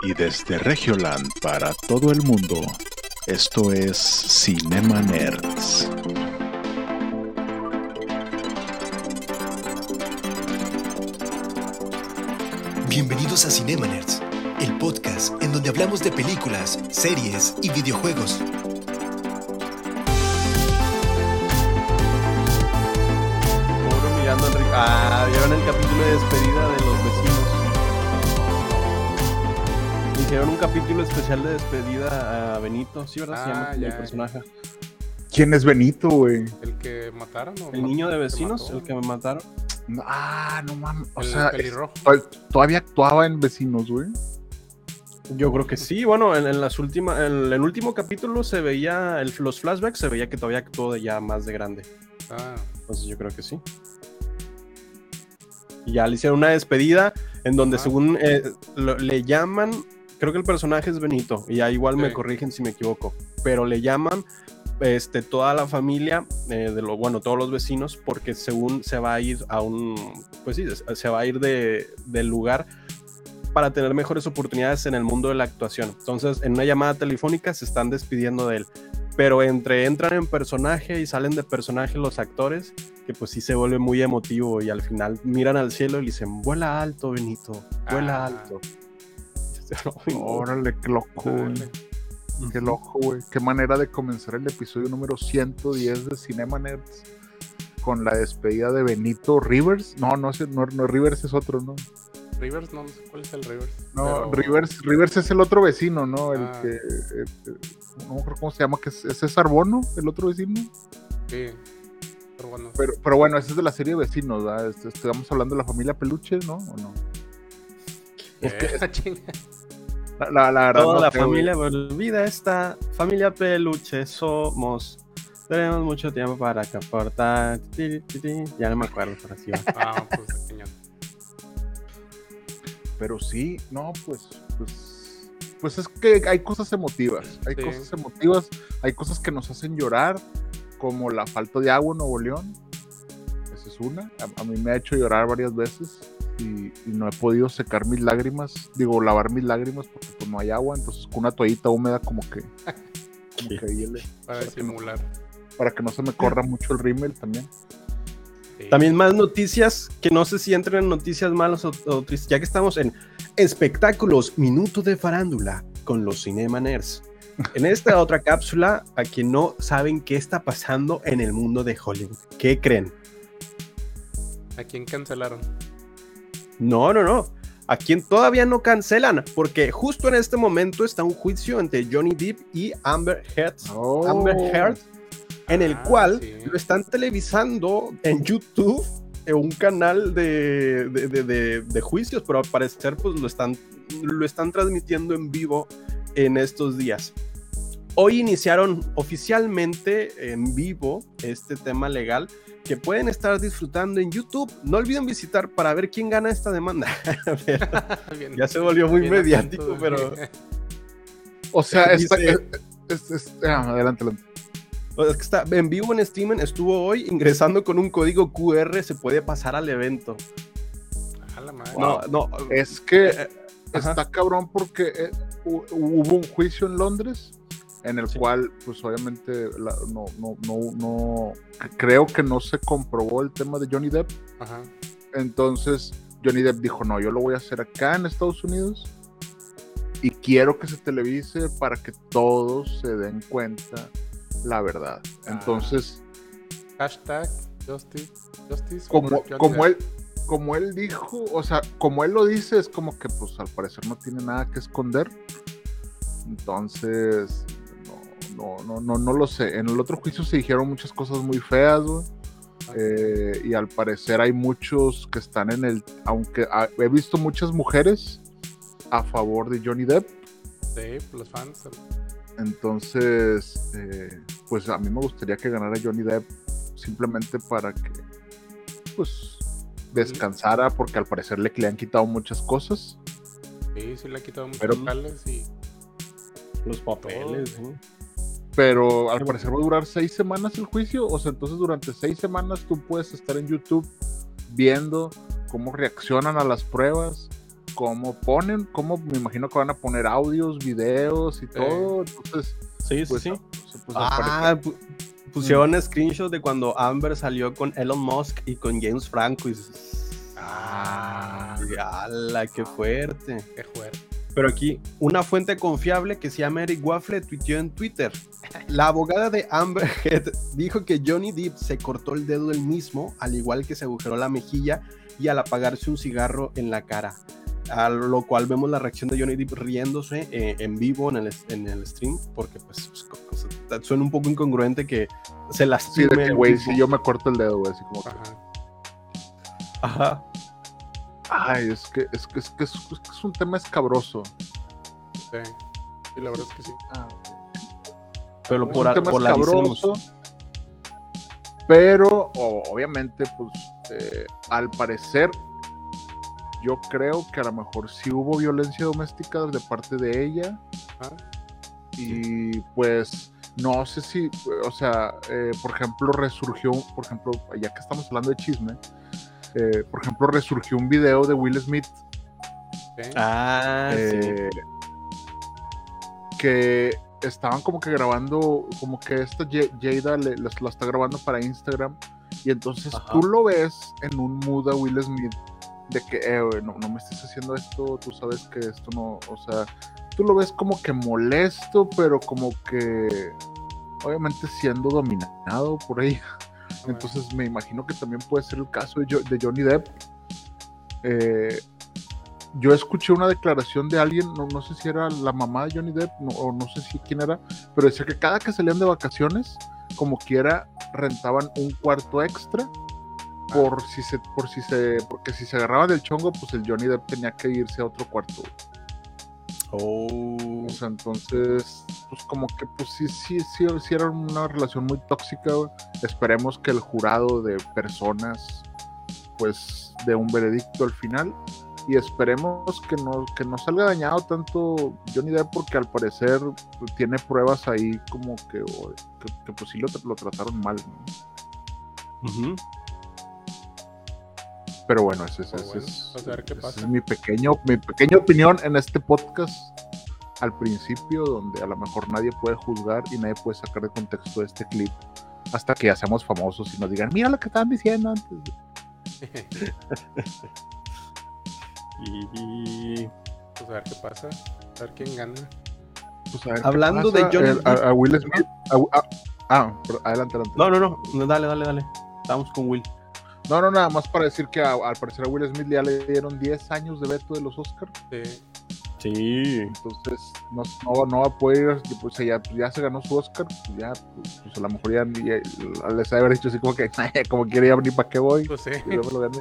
Y desde Regioland para todo el mundo, esto es Cinema Nerds. Bienvenidos a Cinema Nerds, el podcast en donde hablamos de películas, series y videojuegos. Mirando. Ah, vieron el capítulo de despedida de los vecinos. Hicieron un capítulo especial de despedida a Benito, ¿sí, verdad? Se Ah, llama ya, el personaje. ¿Quién es Benito, güey? El que mataron o El niño de vecinos, mató? el que me mataron. Ah, no mames. O El sea, pelirrojo. todavía actuaba en Vecinos, güey. Yo creo que sí, bueno, en, en las últimas, en el último capítulo se veía, el- los flashbacks se veía que todavía actuó de ya más de grande. Ah, Entonces yo creo que sí. Y ya le hicieron una despedida en donde según eh, lo- le llaman, creo que el personaje es Benito, y ya igual me corrigen si me equivoco, pero le llaman este, toda la familia, eh, de lo, bueno, todos los vecinos, porque según se va a ir a un, pues sí, se- se va a ir de, del lugar para tener mejores oportunidades en el mundo de la actuación. Entonces, en una llamada telefónica se están despidiendo de él. Pero entre entran en personaje y salen de personaje los actores, que pues sí se vuelve muy emotivo y al final miran al cielo y le dicen, vuela alto, Benito, vuela Ah. alto. Órale, qué loco, güey. dale. Qué loco, güey. Qué manera de comenzar el episodio número 110 de Cinema Nerds con la despedida de Benito Rivers. No, no, no, no Rivers es otro, ¿no? Rivers, no, no sé cuál es el Rivers. No, pero- Rivers, Rivers es el otro vecino, ¿no? El Ah. que. eh, eh, no me acuerdo cómo se llama, que es, es César Bono, el otro vecino. Sí. Pero bueno. Pero, pero bueno, ese es de la serie Vecinos, ¿verdad? Este- Estamos hablando de la familia Peluche, ¿no? ¿O no? es que. La, la, la verdad Toda no la familia olvida esta familia peluche somos. Tenemos mucho tiempo para aportar. Ti, ti. Ya no me acuerdo, así. Ah, pues. Pero sí, no, pues, pues, pues es que hay cosas emotivas, hay Sí. cosas emotivas, hay cosas que nos hacen llorar, como la falta de agua en Nuevo León. Esa es una. A, a mí me ha hecho llorar varias veces y, y no he podido secar mis lágrimas, digo, lavar mis lágrimas porque pues no hay agua, entonces con una toallita húmeda como que, como que ahí le- Para que no- disimular. para que no se me corra mucho el rímel también. Sí. También más noticias que no sé si entran en noticias malas o, o tristes, ya que estamos en espectáculos, minuto de farándula con los Cinema Nerds. En esta otra cápsula, a quien no saben qué está pasando en el mundo de Hollywood. ¿Qué creen? ¿A quién cancelaron? No, no, no. A quien todavía no cancelan, porque justo en este momento está un juicio entre Johnny Depp y Amber Heard, Oh. Amber Heard en el Ah, cual sí. lo están televisando en YouTube, en un canal de, de, de- de- de juicios, pero al parecer pues lo están, lo están transmitiendo en vivo en estos días. Hoy iniciaron oficialmente en vivo este tema legal que pueden estar disfrutando en YouTube. No olviden visitar para ver quién gana esta demanda. Bien- ya se volvió muy mediático, atento, pero... O sea, esta- Dice- es- es- es- ah, adelante, adelante. Es que está en vivo en Steam, estuvo hoy ingresando con un código QR, se puede pasar al evento. A la madre. No, no. Es que eh, ajá. está cabrón porque eh, hu- hubo un juicio en Londres en el Sí. cual, pues obviamente, la- no, no, no, no, creo que no se comprobó el tema de Johnny Depp. Ajá. Entonces, Johnny Depp dijo, no, yo lo voy a hacer acá en Estados Unidos y quiero que se televise para que todos se den cuenta la verdad. Ah. Entonces, Hashtag Justice. Justice. como, como él como él dijo, o sea, como él lo dice, es como que pues al parecer no tiene nada que esconder. Entonces, no, no, no, no, lo sé. En el otro juicio se dijeron muchas cosas muy feas, güey. Eh, y al parecer hay muchos que están en el, aunque he visto muchas mujeres a favor de Johnny Depp. Sí, los fans. Entonces, eh, pues a mí me gustaría que ganara Johnny Depp simplemente para que, pues, descansara, porque al parecer le, le han quitado muchas cosas. Sí, sí le ha quitado muchos Pero- locales y. Los papeles, ¿no? Pero al parecer va a durar seis semanas el juicio. O sea, entonces durante seis semanas tú puedes estar en YouTube viendo cómo reaccionan a las pruebas, cómo ponen, cómo me imagino que van a poner audios, videos y todo. Entonces, Sí, sí, pues, sí. pues, al Ah, pu- pusieron screenshots de cuando Amber salió con Elon Musk y con James Franco. Y Ah, ¡Hala, qué fuerte! qué fuerte. Pero aquí, una fuente confiable que se llama Eric Waffle tuiteó en Twitter. La abogada de Amber Heard dijo que Johnny Depp se cortó el dedo él mismo, al igual que se agujeró la mejilla y al apagarse un cigarro en la cara. A lo cual vemos la reacción de Johnny Depp riéndose eh, en vivo en el, en el stream, porque pues, pues, suena un poco incongruente que se Sí, lastime. de que, güey, si yo me corto el dedo, güey, así como que, Ajá. Ajá. Ay, es que es, que, es, que es, es que es un tema escabroso. Sí. Sí, la verdad es que sí. Pero Es por, un tema por la escabroso. Pero, obviamente, pues, eh, al parecer, yo creo que a lo mejor sí hubo violencia doméstica de parte de ella. Ajá. Y pues, no sé si, o sea, eh, por ejemplo, resurgió, por ejemplo, ya que estamos hablando de chisme, eh, por ejemplo, resurgió un video de Will Smith Sí. Ah, sí. eh, que estaban como que grabando, como que esta Jada le, la, la está grabando para Instagram y entonces Ajá. tú lo ves en un mood a Will Smith de que, eh, no, no me estés haciendo esto, tú sabes que esto no, o sea, tú lo ves como que molesto, pero como que obviamente siendo dominado por ella. Entonces me imagino que también puede ser el caso de, Jo- de Johnny Depp. Eh, yo escuché una declaración de alguien, no, no sé si era la mamá de Johnny Depp no- o no sé si quién era, pero decía que cada que salían de vacaciones, como quiera, rentaban un cuarto extra por si se, por si se, porque si se agarraban del chongo, pues el Johnny Depp tenía que irse a otro cuarto. Oh. O sea, entonces, pues como que pues sí, sí, sí, sí era una relación muy tóxica. güey. Esperemos que el jurado de personas pues dé un veredicto al final. Y esperemos que no, que no salga dañado tanto Johnny Depp porque al parecer pues, tiene pruebas ahí como que, que, que, pues sí lo, lo trataron mal. Pero bueno, ese, ese- ese bueno, es, vamos a ver qué ese pasa. es mi, pequeño, mi pequeña opinión en este podcast al principio, donde a lo mejor nadie puede juzgar y nadie puede sacar de contexto este clip hasta que ya seamos famosos y nos digan, mira lo que estaban diciendo antes. Y Pues a ver qué pasa. A ver quién gana. Pues, a ver qué Hablando de Johnny El- a, a Will Smith. a- a- ah, adelante, adelante. No, no, no, dale, dale, dale. Estamos con Will. No, no, nada más para decir que a- al parecer a Will Smith ya le dieron 10 años de veto de los Oscars. Sí. Sí. Entonces no, no, no va a poder ir, pues ya, ya se ganó su Oscar, pues ya, pues, pues, a lo mejor ya, ya les haber dicho así como que, como quiere ya ni para qué voy, Pues sí. y luego lo gané.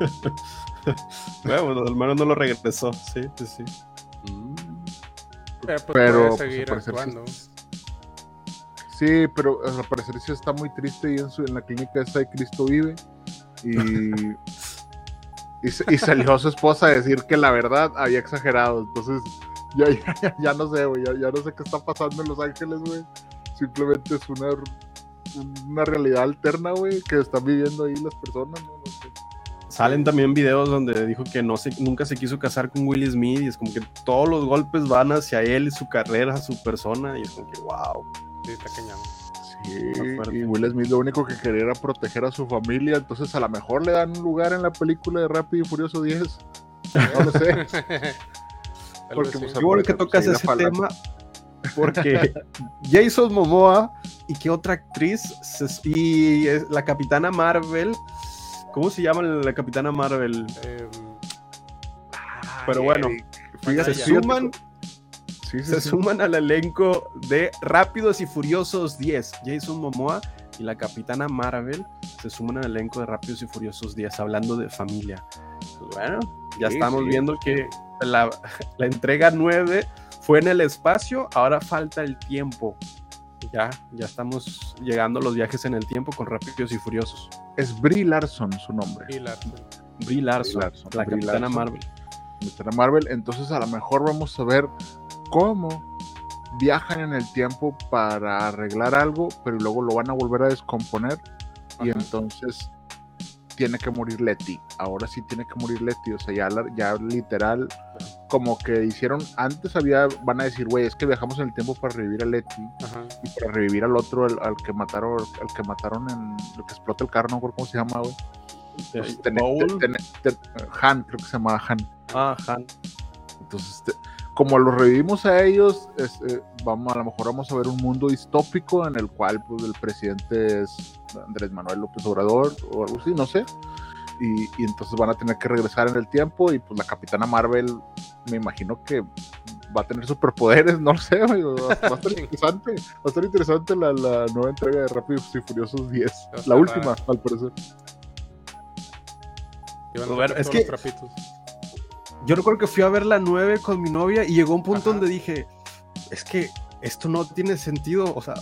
Bueno, pues, al menos no lo regresó. Sí, sí, sí. Pero, pues, Pero, puede pues, actuando. Sí, pero al parecer sí está muy triste y en, su, en la clínica esa de Cristo vive. Y, y, y salió su esposa a decir que la verdad había exagerado. Entonces, ya, ya, ya, ya no sé, güey. Ya, ya no sé qué está pasando en Los Ángeles, güey. Simplemente es una, una realidad alterna, güey, que están viviendo ahí las personas, ¿no? No sé. Salen también videos donde dijo que no se, nunca se quiso casar con Will Smith y es como que todos los golpes van hacia él, su carrera, su persona y es como que wow. Sí, está cañón. Y Will Smith lo único que quería era proteger a su familia, entonces a lo mejor le dan un lugar en la película de Rápido y Furioso 10. No lo sé. Porque, pues, sí. Qué bueno que tocas ese tema porque Jason Momoa y qué otra actriz se- y es la Capitana Marvel. ¿Cómo se llama la Capitana Marvel? Em, Pero bueno, Bueno, se suman, Sí, sí, se sí. suman al elenco de Rápidos y Furiosos 10. Jason Momoa y la Capitana Marvel se suman al elenco de Rápidos y Furiosos 10, hablando de familia. Pues bueno, ya Sí, estamos sí. viendo que la, la entrega 9 fue en el espacio, ahora falta el tiempo. Ya, ya estamos llegando a los viajes en el tiempo con Rápidos y Furiosos. Es Brie Larson su nombre. Y Larson. Brie Larson, Larson, la Brie Capitana Larson. Marvel. Capitana Marvel. Entonces a lo mejor vamos a ver cómo viajan en el tiempo para arreglar algo, pero luego lo van a volver a descomponer. Y entonces tiene que morir Letty. Ahora sí tiene que morir Letty. O sea, ya, la- ya literal, como que hicieron. Antes había, van a decir, güey, es que viajamos en el tiempo para revivir a Letty Ajá. y para revivir al otro, al, al que mataron, al que mataron en lo que explota el carro, no recuerdo cómo se llama, güey. Ten- ten- ten- Han, creo que se llamaba Han. Ah, Han. Entonces, este, como los revivimos a ellos, es, eh, vamos, a lo mejor vamos a ver un mundo distópico en el cual pues, el presidente es Andrés Manuel López Obrador o algo así, no sé. Y, y entonces van a tener que regresar en el tiempo y pues la Capitana Marvel, me imagino que va a tener superpoderes, no lo sé, va, va a estar interesante, va a estar interesante la, la nueva entrega de Rápidos y Furiosos 10, a la última, al parecer. Bueno, sacar es que- los trapitos. Yo recuerdo que fui a ver la 9 con mi novia y llegó un punto Ajá. donde dije, es que esto no tiene sentido, o sea,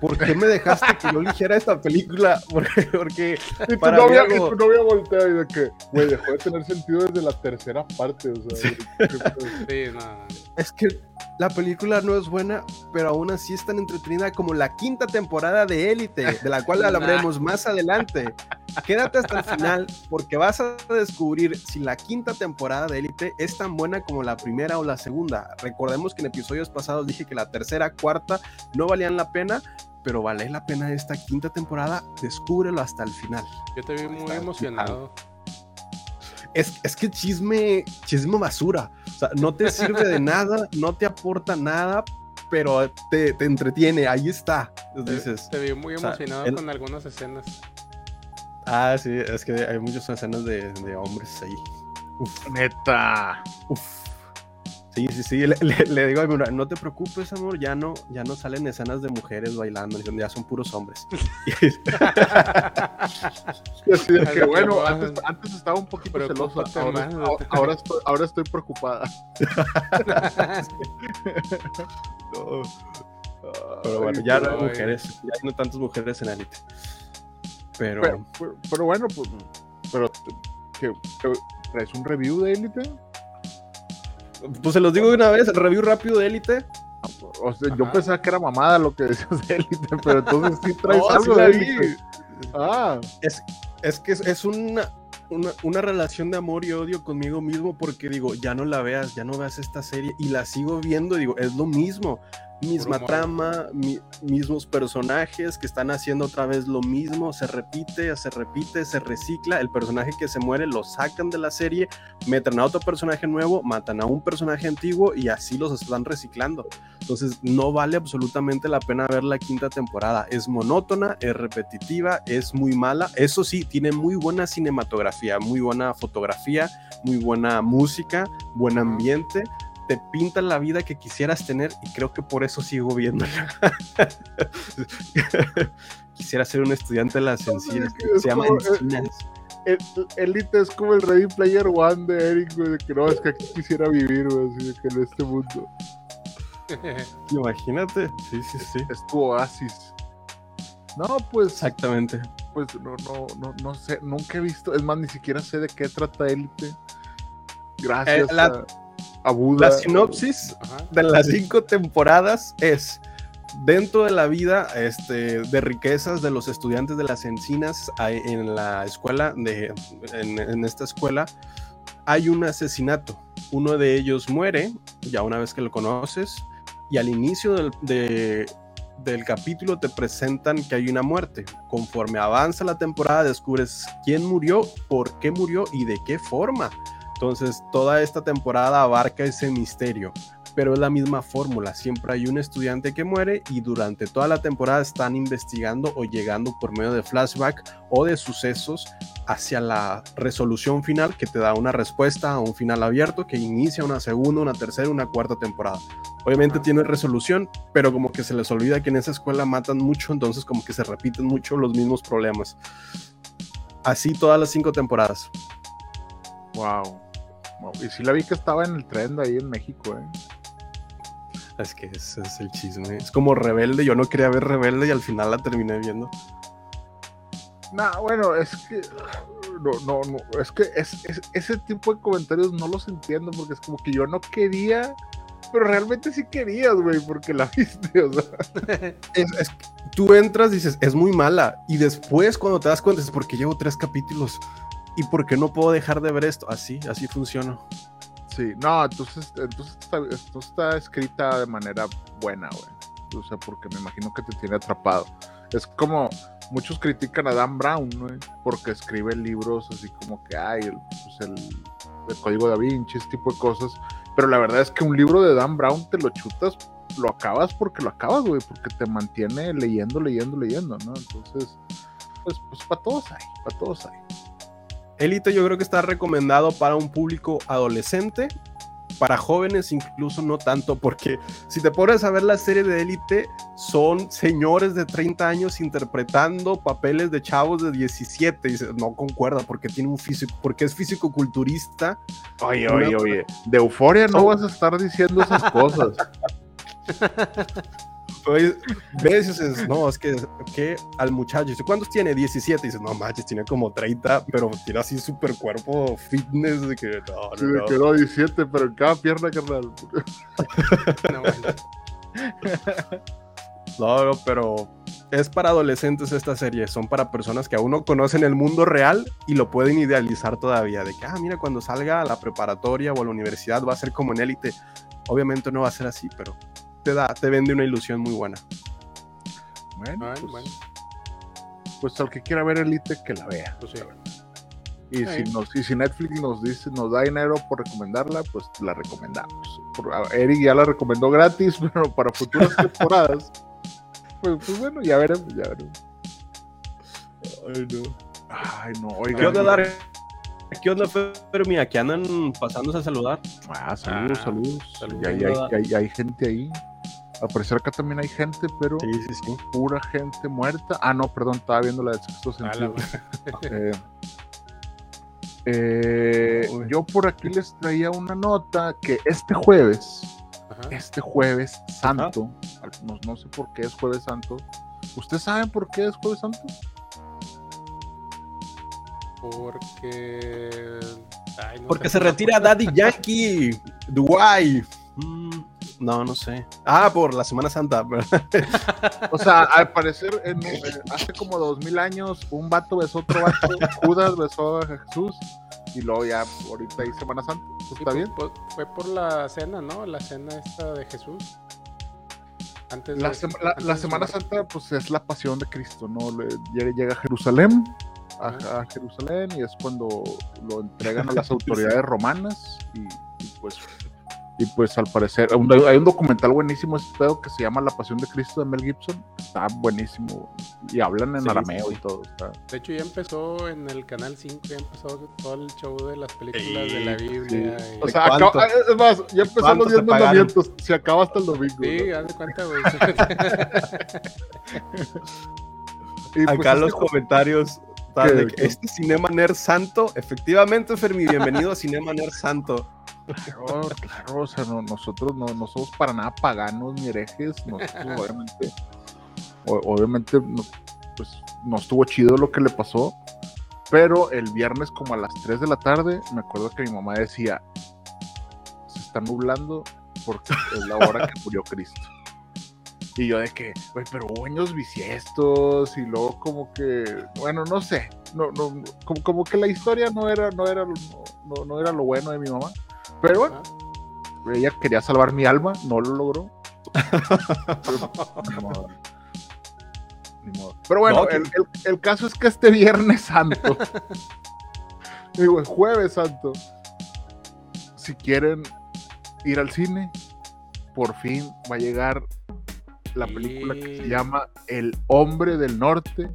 ¿por qué me dejaste que yo eligiera esta película? Porque, porque Y tu, novia, algo- y tu novia voltea y de que, güey, dejó de tener sentido desde la tercera parte, o sea, pedo. Sí, no, no. Es que la película no es buena, pero aún así es tan entretenida como la quinta temporada de Élite, de la cual hablaremos más adelante. Quédate hasta el final porque vas a descubrir si la quinta temporada de Élite es tan buena como la primera o la segunda. Recordemos que en episodios pasados dije que la tercera, cuarta no valían la pena, pero vale la pena esta quinta temporada. Descúbrelo hasta el final. Yo te vi muy emocionado. Es, es que chisme, chisme basura. O sea, no te sirve de nada, no te aporta nada, pero te, te entretiene. Ahí está. Te, Dices, te vi muy o sea, emocionado el- con algunas escenas. ah, sí, es que hay muchas escenas de, de hombres ahí. Uf, Neta. uf. Sí, sí, sí. Le, le- le digo a mi novia, no te preocupes, amor, ya no, ya no salen escenas de mujeres bailando, ya son puros hombres. Ay, que, bueno, antes, antes estaba un poquito celosa, Preocúpate ahora, ahora- ahora estoy, ahora estoy preocupada. No. Pero bueno, ya no hay Ay. mujeres, ya no hay tantas mujeres en élite. Pero, Pero, pero- pero bueno, pues, pero que- traes un review de Élite. Pues se los digo de una vez, el review rápido de élite. O sea, yo Ajá. pensaba que era mamada lo que decías de Élite, pero entonces sí traes No, algo sí de. Élite. Ah, Es, es que es, es una, una, una relación de amor y odio conmigo mismo porque digo, ya no la veas, ya no veas esta serie y la sigo viendo y digo, es lo mismo. Misma trama, mi- mismos personajes que están haciendo otra vez lo mismo, se repite, se repite, se recicla. El personaje que se muere lo sacan de la serie, meten a otro personaje nuevo, matan a un personaje antiguo y así los están reciclando. Entonces no vale absolutamente la pena ver la quinta temporada. Es monótona, es repetitiva, es muy mala. Eso sí, tiene muy buena cinematografía, muy buena fotografía, muy buena música, buen ambiente. Te pintan la vida que quisieras tener y creo que por eso sigo viéndola. Quisiera ser un estudiante de las encinas. es Se llama Encinas. el- Élite es como el Ready Player One de Eric, güey, de que no, es que aquí quisiera vivir, güey, así de que en este mundo. Imagínate. Sí, sí, sí. Es tu oasis. No, pues, Exactamente. pues no, no, no, no sé, nunca he visto, es más, ni siquiera sé de qué trata Élite. Gracias Eh, la- a, a Buda. La sinopsis Ajá. de las cinco temporadas es dentro de la vida este, de riquezas de los estudiantes de las encinas en la escuela de en, en esta escuela hay un asesinato uno de ellos muere ya una vez que lo conoces y al inicio del, de- del capítulo te presentan que hay una muerte conforme avanza la temporada descubres quién murió por qué murió y de qué forma entonces, toda esta temporada abarca ese misterio, pero es la misma fórmula. Siempre hay un estudiante que muere y durante toda la temporada están investigando o llegando por medio de flashback o de sucesos hacia la resolución final que te da una respuesta a un final abierto que inicia una segunda, una tercera, una cuarta temporada. Obviamente Ah. tiene resolución, pero como que se les olvida que en esa escuela matan mucho, entonces como que se repiten mucho los mismos problemas. Así todas las cinco temporadas. Wow. Y sí la vi que estaba en el trend ahí en México, ¿eh? Es que ese es el chisme. Es como rebelde. Yo no quería ver rebelde y al final la terminé viendo. No, bueno, es que. No, no, no. Es que es, es- ese tipo de comentarios no los entiendo porque es como que yo no quería pero realmente sí querías, güey, porque la viste, o sea. Es, es- tú entras, dices, es muy mala. Y después, cuando te das cuenta, es porque llevo tres capítulos. ¿Y por qué no puedo dejar de ver esto? Así, así funciona. Sí, no, entonces, entonces, está, entonces está escrita de manera buena, güey. O sea, porque me imagino que te tiene atrapado. Es como muchos critican a Dan Brown, güey, porque escribe libros así como que hay el, pues el, el código da Vinci, ese tipo de cosas. Pero la verdad es que un libro de Dan Brown te lo chutas, lo acabas porque lo acabas, güey, porque te mantiene leyendo, leyendo, leyendo, ¿no? Entonces, pues, pues para todos hay, para todos hay. Elite yo creo que está recomendado para un público adolescente, para jóvenes incluso no tanto, porque si te pones a ver la serie de Elite, son señores de 30 años interpretando papeles de chavos de 17. Y dices, no concuerda, porque tiene un físico, porque es físico-culturista. Oye, Una- oye, oye, de euforia no Oh. vas a estar diciendo esas cosas. Oye, ves y dices, no, es que, que al muchacho, dice, ¿cuántos tiene? 17. Y dices, no manches, tiene como 30, pero tiene así super cuerpo fitness de que no, Sí, no, me no. quedó 17, pero en cada pierna, carnal. No, no, pero es para adolescentes esta serie. Son para personas que aún no conocen el mundo real y lo pueden idealizar todavía. De que, ah, mira, cuando salga a la preparatoria o a la universidad va a ser como en élite. Obviamente no va a ser así, pero te da, te vende una ilusión muy buena. Bueno, pues, bueno, pues al que quiera ver Elite, que la vea. pues sí. Y, si nos, y si Netflix nos dice, nos da dinero por recomendarla, pues la recomendamos. Por- Eric ya la recomendó gratis, pero para futuras temporadas. Pues, pues bueno, ya veremos, ya veremos. Ay, no. Ay, no, oigan. ¿Qué onda, Dar? ¿Qué onda, Fermi? Aquí andan pasándose a saludar. Ah, saludos, Ah, saludos. saludos. Ya, hay- hay- hay- hay gente ahí. Al parecer acá también hay gente, pero Sí, sí, sí. pura gente muerta. Ah, no, perdón, estaba viendo la del sexto A la sentido. Eh, eh, yo por aquí les traía una nota que este jueves, Ajá. este jueves santo, al- no, no sé por qué es jueves santo. ¿Ustedes saben por qué es jueves santo? Porque. ay, no Porque se retira Daddy Yankee, Dubai. Mm, no, no sé. Ah, por la Semana Santa. O sea, al parecer en- hace como dos mil años un vato besó a otro vato, Judas besó a Jesús y luego ya ahorita hay Semana Santa. ¿Eso Sí, ¿Está fue- bien? Fue, fue por la cena, ¿no? La cena esta de Jesús. Antes La, de- sema- la- antes la de su Semana. Santa pues es la pasión de Cristo, ¿no? Le- llega, a Jerusalén, a Jerusalén y es cuando lo entregan a las autoridades romanas y, y, pues y pues al parecer hay un, documental buenísimo este pedo que se llama La Pasión de Cristo de Mel Gibson, está buenísimo y hablan en Sí, arameo sí. y todo, está- De hecho, ya empezó en el canal 5, ya empezó todo el show de las películas Sí, de la Biblia. y- O sea, acaba- es más, ya empezó ¿Cuánto los te 10 pagaron? mandamientos, se acaba hasta el domingo. sí, ¿no? haz de cuenta, güey. Y, pues, Acá este los comentarios. Este Cinema Nerd Santo, efectivamente, Fermi, bienvenido a Cinema Nerd Santo. Claro, claro, o sea, no- nosotros no, no somos para nada paganos ni herejes, nosotros obviamente, o- obviamente, no- pues no estuvo chido lo que le pasó, pero el viernes como a las 3 de la tarde, me acuerdo que mi mamá decía, se está nublando porque es la hora que murió Cristo. Y yo de que, güey, pero hubo años bisiestos y luego como que, bueno, no sé, no, no, como, como que la historia no era, no era, no, no- no era lo bueno de mi mamá. Pero bueno, Ajá. ella quería salvar mi alma, no lo logró. Pero, ni modo. Ni modo. Pero bueno, No, el, el- el caso es que este Viernes Santo, digo, el Jueves Santo, si quieren ir al cine, por fin va a llegar la película que se llama El Hombre del Norte,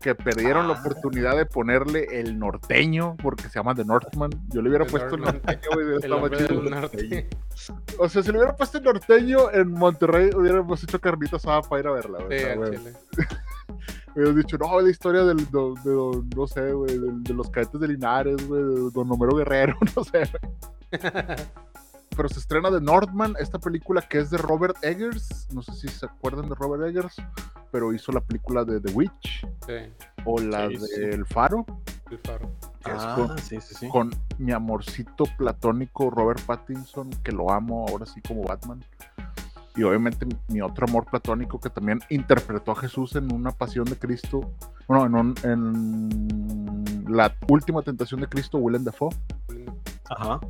que perdieron la Ah. oportunidad de ponerle el norteño, porque se llama The Northman. Yo le hubiera puesto el norteño, güey, estaba chido. O sea, si le hubiera puesto el norteño en Monterrey, hubiéramos hecho carnita asada para ir a verla, güey. Sí, güey, chile. Hubiéramos dicho, no, la historia del, de, de don- no sé, güey, de, los cadetes de Linares, güey, de Don Homero Guerrero, no sé. Pero se estrena de Northman, esta película que es de Robert Eggers. No sé si se acuerdan de Robert Eggers, pero hizo la película de The Witch Sí, o la Sí, de sí. El Faro. el faro. que es Ah, con, sí, sí, sí. con mi amorcito platónico Robert Pattinson, que lo amo ahora sí como Batman. Y obviamente mi- mi otro amor platónico que también interpretó a Jesús en una pasión de Cristo. Bueno, en, un- en la última tentación de Cristo, Willem Dafoe. Ajá.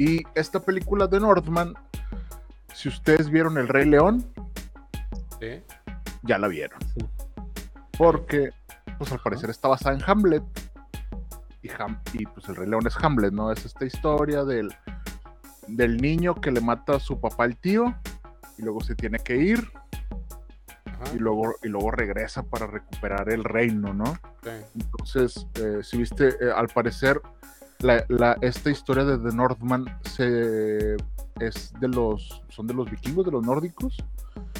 Y esta película de Northman, si ustedes vieron El Rey León, Sí. ya la vieron. Sí. Porque, pues al parecer está basada en Hamlet. Y, Ham- y pues el Rey León es Hamlet, ¿no? Es esta historia del, del niño que le mata a su papá al tío y luego se tiene que ir Ajá. y luego, y luego regresa para recuperar el reino, ¿no? sí. Entonces, eh, si viste, eh, al parecer, la, la- esta historia de The Northman se, es de los, son de los vikingos, de los nórdicos,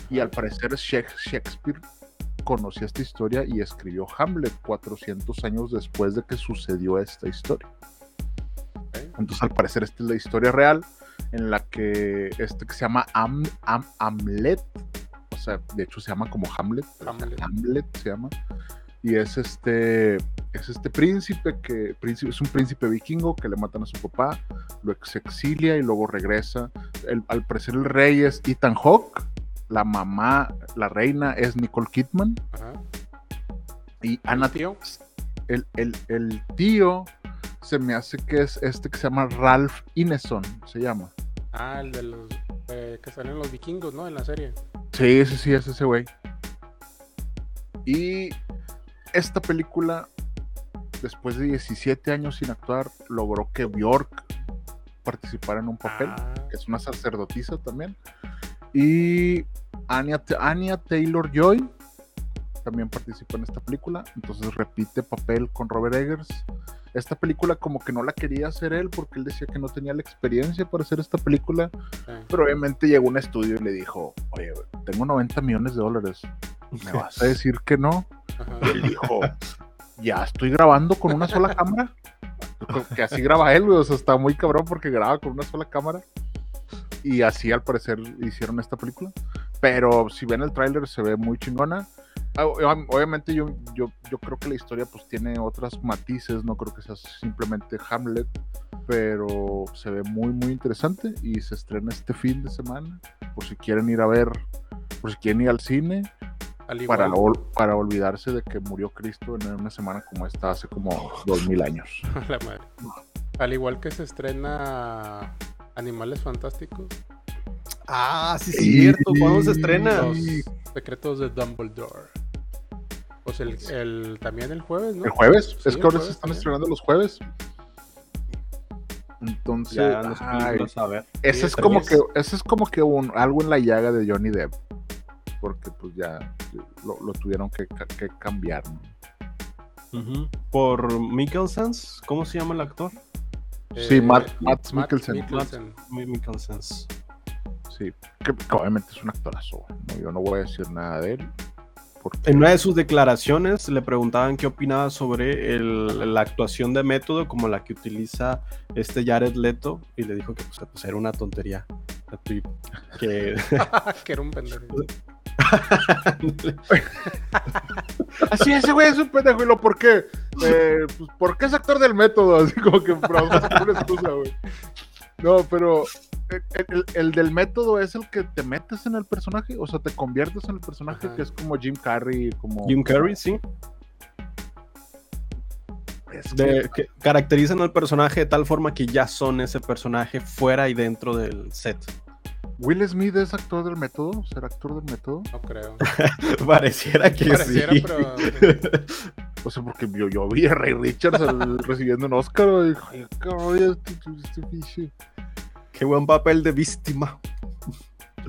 y al parecer Shak- Shakespeare conocía esta historia y escribió Hamlet 400 años después de que sucedió esta historia. Entonces, al parecer, esta es la historia real en la que este que se llama Am- Am- Hamlet, o sea, de hecho se llama como Hamlet, Hamlet. Hamlet se llama, y es este, es este príncipe que, es un príncipe vikingo que le matan a su papá, lo exilia y luego regresa. El- al parecer el rey es Ethan Hawke, la mamá, la reina es Nicole Kidman, Ajá. y Anna tío? el, el- el tío se me hace que es este que se llama Ralph Ineson, se llama. Ah, el de los eh, que salen los vikingos, ¿no? En la serie. Sí, sí, sí, es ese güey. Y esta película, después de 17 años sin actuar, logró que Bjork participara en un papel, Ah, que es una sacerdotisa también. Y Anya, Anya Taylor Joy también participa en esta película, entonces repite papel con Robert Eggers. Esta película como que no la quería hacer él porque él decía que no tenía la experiencia para hacer esta película, sí. pero obviamente llegó un estudio y le dijo, oye, tengo 90 millones de dólares, ¿me vas a decir que no? Ajá. Y él dijo, ya estoy grabando con una sola cámara. Que así graba él, güey, o sea, está muy cabrón porque graba con una sola cámara. Y así al parecer hicieron esta película. Pero si ven el tráiler se ve muy chingona. Ah, ob- Obviamente yo, yo, yo creo que la historia pues tiene otras matices, no creo que sea simplemente Hamlet, pero se ve muy muy interesante y se estrena este fin de semana, por si quieren ir a ver, por si quieren ir al cine, Al para, ol- para olvidarse de que murió Cristo en una semana como esta hace como dos mil años. la madre. Al igual que se estrena Animales Fantásticos, Ah, sí, es cierto. ¿Cuándo se estrena? los secretos de Dumbledore. Pues el, el- también el jueves, ¿no? ¿El jueves? Sí, es que ahora se están también. estrenando los jueves. Entonces, Ya los ay, a ver. ese Sí, es como que, ese es como que un, algo en la llaga de Johnny Depp. Porque pues ya lo, lo tuvieron que, que cambiar. Por Mikkelsen, ¿cómo se llama el actor? Sí, Eh, Matt- Matt Mikkelsen. Mikkelsen. Mi- Mikkelsen. Sí, que, que obviamente es un actorazo. ¿no? Yo no voy a decir nada de él. Porque En una de sus declaraciones le preguntaban qué opinaba sobre el- la actuación de método como la que utiliza este Jared Leto y le dijo que pues, pues, era una tontería. Que que era un pendejo. Así ese güey es un pendejo. ¿Y lo por qué? Eh, pues porque es actor del método. Así como que una excusa, güey. No, pero el, el- el del método es el que te metes en el personaje. O sea, te conviertes en el personaje Ajá. que es como Jim Carrey. Como, Jim Carrey, sí. Es De, que caracterizan al personaje de tal forma que ya son ese personaje fuera y dentro del set. Will Smith es actor del método. ¿Será actor del método? No creo. Pareciera que Pareciera, sí. pero. O sea, porque yo, yo vi a Ray Richards recibiendo un Oscar. Y dije, "Ay, cabrón, este, este pinche". Qué buen papel de víctima.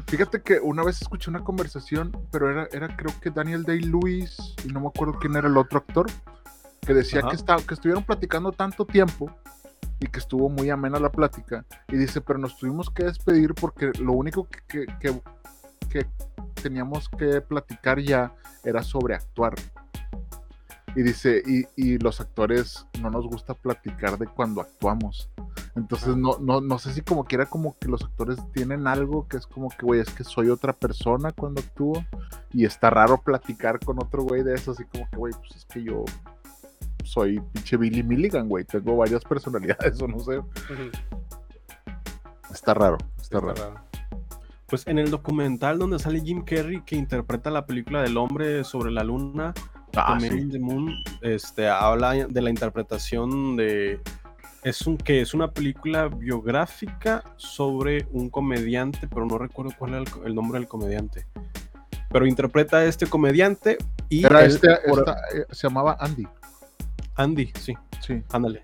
Fíjate que una vez escuché una conversación, pero era, era creo que Daniel Day-Lewis, y no me acuerdo quién era el otro actor, que decía Ajá. que, esta- que estuvieron platicando tanto tiempo y que estuvo muy amena la plática. Y dice, pero nos tuvimos que despedir porque lo único que, que- que- que teníamos que platicar ya era sobre actuar. Y dice, y, y los actores no nos gusta platicar de cuando actuamos. Entonces Ah. no, no, no sé si como quiera como que los actores tienen algo que es como que, güey, es que soy otra persona cuando actúo. Y está raro platicar con otro güey de eso, así como que, güey, pues es que yo soy pinche Billy Milligan, güey. Tengo varias personalidades, o no sé. Está raro, está Está raro. raro. Pues en el documental donde sale Jim Carrey, que interpreta la película del hombre sobre la luna, Ah, The Man sí. in the Moon, este, habla de la interpretación de. Es un que es una película biográfica sobre un comediante, pero no recuerdo cuál era el, nombre del comediante. Pero interpreta a este comediante y Era él, este, por- esta, eh, se llamaba Andy. Andy, sí. Sí. Ándale.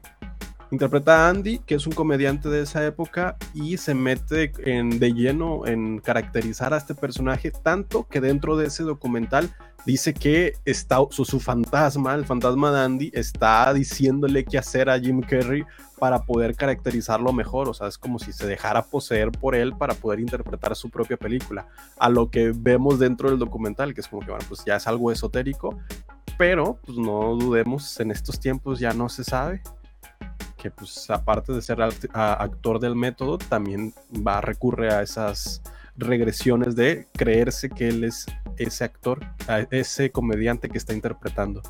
Interpreta a Andy, que es un comediante de esa época, y se mete en, de lleno en caracterizar a este personaje, tanto que dentro de ese documental dice que está su, su fantasma, el fantasma de Andy, está diciéndole qué hacer a Jim Carrey para poder caracterizarlo mejor. O sea, es como si se dejara poseer por él para poder interpretar su propia película. A lo que vemos dentro del documental, que es como que, bueno, pues ya es algo esotérico, pero pues no dudemos, en estos tiempos ya no se sabe que pues aparte de ser act- actor del método, también va recurre a esas regresiones de creerse que él es ese actor, ese comediante que está interpretando.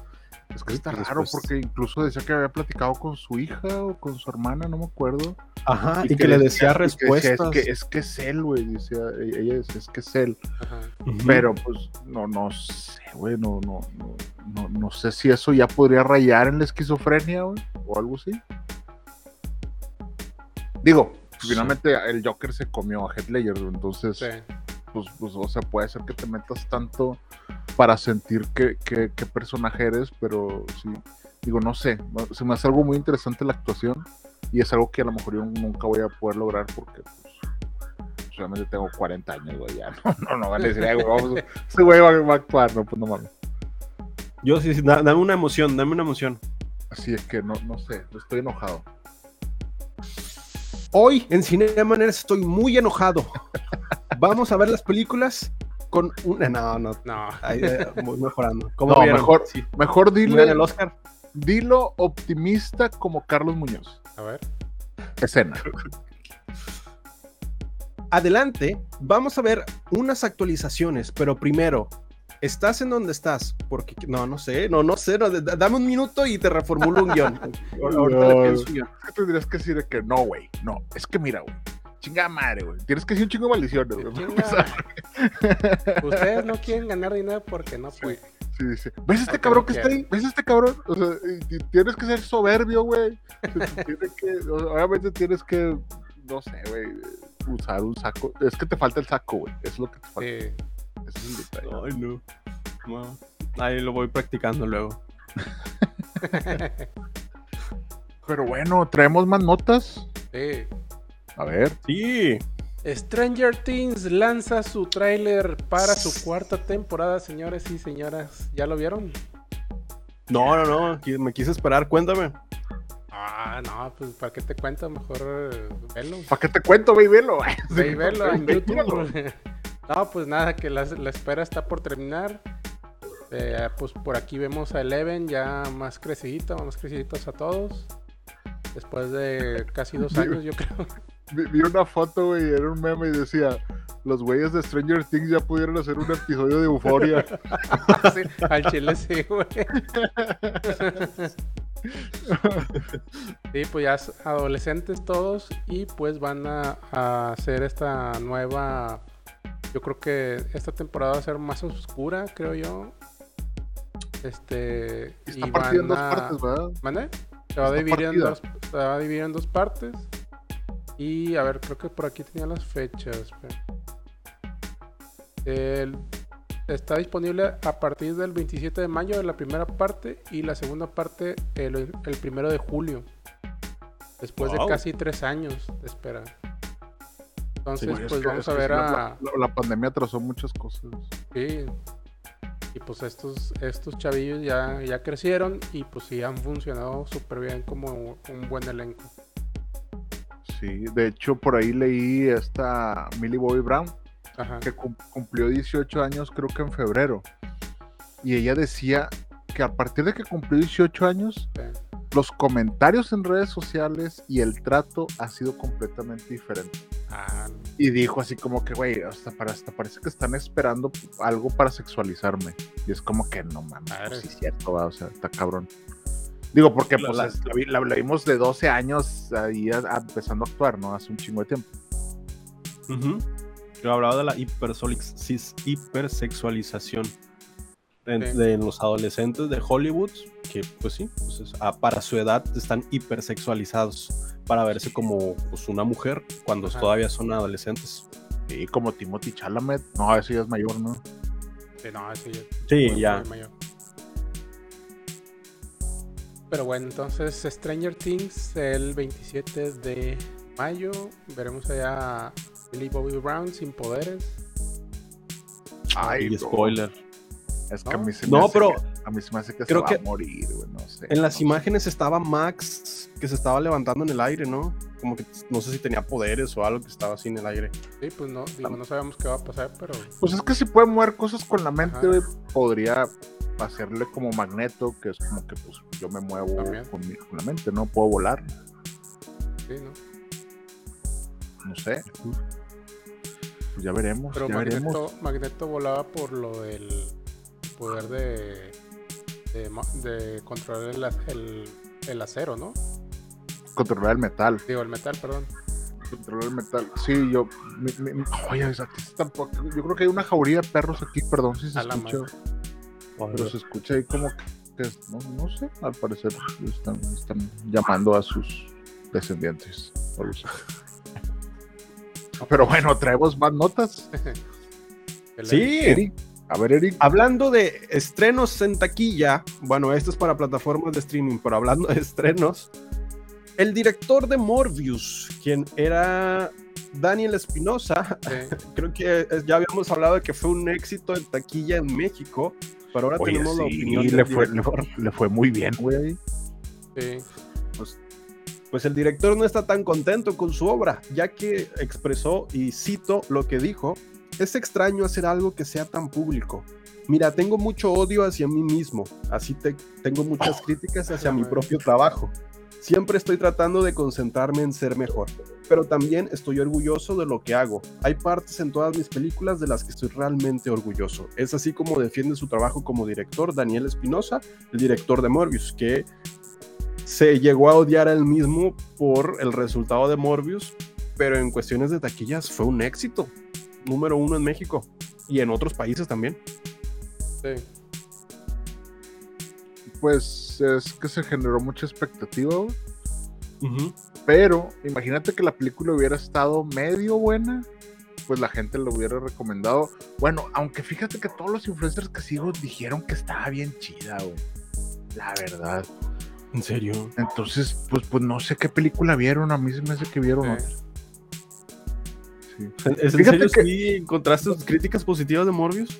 Es que está pues raro después- porque incluso decía que había platicado con su hija o con su hermana, no me acuerdo. Ajá, y, que, le decía que decía, respuestas. es, que, es que es él, güey. Decía, e- ella decía, es que es él. Ajá. Pero pues no, no sé, güey. No, no, no, no, no sé si eso ya podría rayar en la esquizofrenia, güey. O algo así. Digo, Sí. finalmente el Joker se comió a Heath Ledger, entonces, Sí. Pues, pues, o sea, puede ser que te metas tanto para sentir qué personaje eres, pero sí, digo, no sé, se me hace algo muy interesante la actuación y es algo que a lo mejor yo nunca voy a poder lograr porque, pues, solamente tengo 40 años, güey, ya, no, no, no van a decir, "Ay, güey, vamos, ese güey va, va a actuar, no, pues no mames. Yo sí, sí, da- dame una emoción, dame una emoción. Así es que no, no sé, estoy enojado. Hoy en Cinema Nerds estoy muy enojado. Vamos a ver las películas con una. No, no. No. ahí, eh, voy mejorando. ¿Cómo No, mejor- Sí. Mejor ¿Vieron dile, el Oscar? dilo optimista como Carlos Muñoz. A ver. Escena. adelante, vamos a ver unas actualizaciones, pero primero, ¿estás en donde estás? Porque no, no sé, no, no sé, no, dame un minuto y te reformulo un guion. Ahor- Ahorita le pienso que tendrías que decir de que no, güey. No, es que mira, güey. Chingada madre, güey. Tienes que decir un chingo de maldiciones, güey. Chinga. Ustedes no quieren ganar dinero porque no pueden. Sí, dice. ¿Ves este cabrón que está ahí? ¿Ves este cabrón? O sea, tienes que ser soberbio, güey. Tienes que- o sea, obviamente tienes que, no sé, güey, usar un saco. Es que te falta el saco, güey. Es lo que te falta. Sí. Ese es el detalle. Ay, no. No. Ahí lo voy practicando luego. Pero bueno, traemos más notas. Sí. A ver. Sí. Stranger Things lanza su tráiler para su cuarta temporada, señores y señoras. ¿Ya lo vieron? No, no, no. Me quise esperar, cuéntame. Ah, no, pues ¿para qué te cuento? Mejor eh, velo. ¿Para qué te cuento? Velo. Ve y velo en Ve, YouTube. No, pues nada, que la, la espera está por terminar. Eh, pues por aquí vemos a Eleven ya más crecidita, más creciditos a todos. Después de casi dos años, yo creo. Vi, vi una foto, güey, era un meme y decía, los güeyes de Stranger Things ya pudieron hacer un episodio de Euforia. Sí, al chile sí, güey. Sí, pues ya adolescentes todos y pues van a, a hacer esta nueva... Yo creo que esta temporada va a ser más oscura, creo yo. Este... Está y partida en dos partes, ¿verdad? ¿Mande? Se va, a dividir en dos, se va a dividir en dos partes. Y a ver, creo que por aquí tenía las fechas. El- está disponible a partir del 27 de mayo de la primera parte y la segunda parte el, el primero de julio. Después Wow. de casi tres años de espera. Entonces, Sí, pues vamos a ver a... La, la pandemia atrasó muchas cosas. Sí. Y pues estos, estos chavillos ya, ya crecieron y pues sí han funcionado súper bien como un buen elenco. Sí, de hecho, por ahí leí esta Millie Bobby Brown, Ajá. que cum- cumplió 18 años, creo que en febrero. Y ella decía que a partir de que cumplió 18 años, Sí. Los comentarios en redes sociales y el trato ha sido completamente diferente. Ah, Y dijo así como que, güey, hasta, para, hasta parece que están esperando algo para sexualizarme. Y es como que no mames, pues sí es cierto, va, o sea, está cabrón. Digo, porque pues, la- la, vi- la- la vimos de 12 años ahí a- a- empezando a actuar, ¿no? Hace un chingo de tiempo. Ujú. Yo hablaba de la hipersexualización en, Sí. de los adolescentes de Hollywood, que pues sí, pues es- ah, para su edad están hipersexualizados para verse como pues, una mujer cuando Ajá. todavía son adolescentes. Sí, como Timothy Chalamet. No, ese ya es mayor, ¿no? Sí, no, ese ya. Sí, muy, ya. muy mayor. Pero bueno, entonces Stranger Things el 27 de mayo. Veremos allá a Billy Bobby Brown sin poderes. y no. spoiler. Es que ¿No? a mí se me No, hace pero que, a mí se me hace que creo se va a morir, güey, no sé. En las no sé. imágenes estaba Max que se estaba levantando en el aire, ¿no? Como que no sé si tenía poderes o algo que estaba así en el aire. Sí, pues no, digo, no sabemos qué va a pasar, pero Pues es que si puede mover cosas con la mente, Ajá. podría hacerle como magneto, que es como que pues yo me muevo También. con, mi- con la mente, no puedo volar, sí, ¿no? no sé. Pues ya veremos, Pero ya veremos. Magneto, Magneto volaba por lo del poder de, de, controlar el, el, el acero, ¿no? Controlar el metal, Digo, el metal, perdón. controlar el metal. Sí, yo, mi- mi- oye, aquí tampoco, yo creo que hay una jauría de perros aquí, perdón si se A la escucha, pero se escucha ahí como que, no, no sé, al parecer están, están llamando a sus descendientes. o. Pero bueno, traemos más notas. Sí, Eric, a ver, Eric. Hablando de estrenos en taquilla, bueno, esto es para plataformas de streaming, pero hablando de estrenos, el director de Morbius, quien era Daniel Espinosa, Sí, creo que ya habíamos hablado de que fue un éxito en taquilla en México, pero ahora Oye, tenemos la sí, opinión le fue, le, director. fue, le fue muy bien, güey. sí. Pues el director no está tan contento con su obra, ya que expresó, y cito lo que dijo, es extraño hacer algo que sea tan público. Mira, tengo mucho odio hacia mí mismo, así te, tengo muchas críticas hacia mi propio trabajo. Siempre estoy tratando de concentrarme en ser mejor, pero también estoy orgulloso de lo que hago. Hay partes en todas mis películas de las que estoy realmente orgulloso. Es así como defiende su trabajo como director Daniel Espinosa, el director de Morbius, que se llegó a odiar a él mismo por el resultado de Morbius, pero en cuestiones de taquillas fue un éxito. Número uno en México y en otros países también. sí. Pues es que se generó mucha expectativa, güey. Pero imagínate que la película hubiera estado medio buena, pues la gente lo hubiera recomendado. Bueno, aunque fíjate que todos los influencers que sigo dijeron que estaba bien chida, güey. La verdad. ¿En serio? Entonces, pues, pues no sé qué película vieron. A mí se me hace que vieron Sí. otra. Sí. ¿En, en Fíjate serio que- sí encontraste sus críticas positivas de Morbius?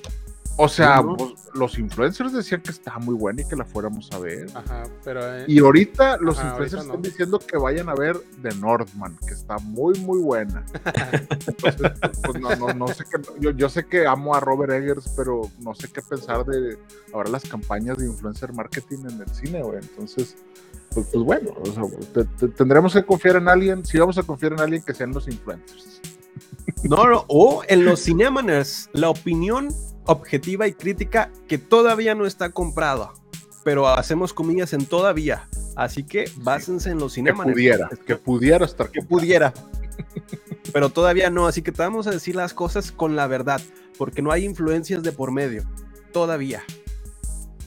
O sea, ¿no? pues, los influencers decían que estaba muy buena y que la fuéramos a ver. Ajá, pero eh, Y ahorita los Ajá, influencers ahorita no. están diciendo que vayan a ver The Northman, que está muy, muy buena. Entonces, pues, no, no, no sé qué. Yo, yo sé que amo a Robert Eggers, pero no sé qué pensar de ahora las campañas de influencer marketing en el cine, güey. Entonces, pues, pues bueno, o sea, te- te- tendremos que confiar en alguien. Si vamos a confiar en alguien, que sean los influencers. No, no, o en los Cinemaners, la opinión objetiva y crítica que todavía no está comprada, pero hacemos comillas en todavía. Así que básense en los Que Cinemaners. pudiera, que pudiera estar. que pudiera. Pero todavía no, así que te vamos a decir las cosas con la verdad, porque no hay influencias de por medio. Todavía.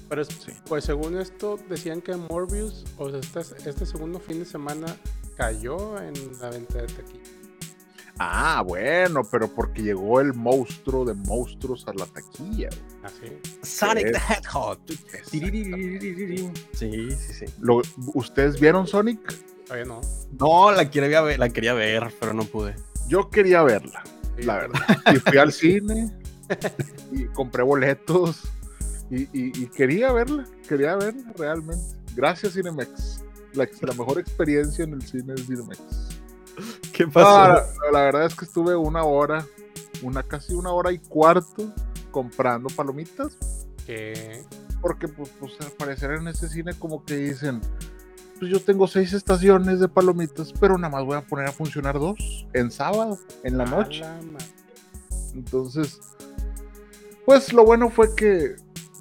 Pero es- pues según esto decían que Morbius, o sea, este, este segundo fin de semana cayó en la venta de taquilla. Ah, bueno, pero porque llegó el monstruo de monstruos a la taquilla. Así. Sonic Es- the Hedgehog. Sí, sí, sí. Lo- ¿Ustedes vieron Sonic? Todavía no. No, la quería ver, la quería ver, pero no pude. Yo quería verla. Sí, la verdad. Y fui al cine y compré boletos y, y- y quería verla, quería verla realmente. Gracias Cinemex. La, la mejor experiencia en el cine es Cinemex. ¿Qué pasó? la, la verdad es que estuve una hora, una casi una hora y cuarto comprando palomitas. Que porque pues, pues al parecer en ese cine como que dicen pues yo tengo seis estaciones de palomitas pero nada más voy a poner a funcionar dos en sábado en la noche entonces, pues lo bueno fue que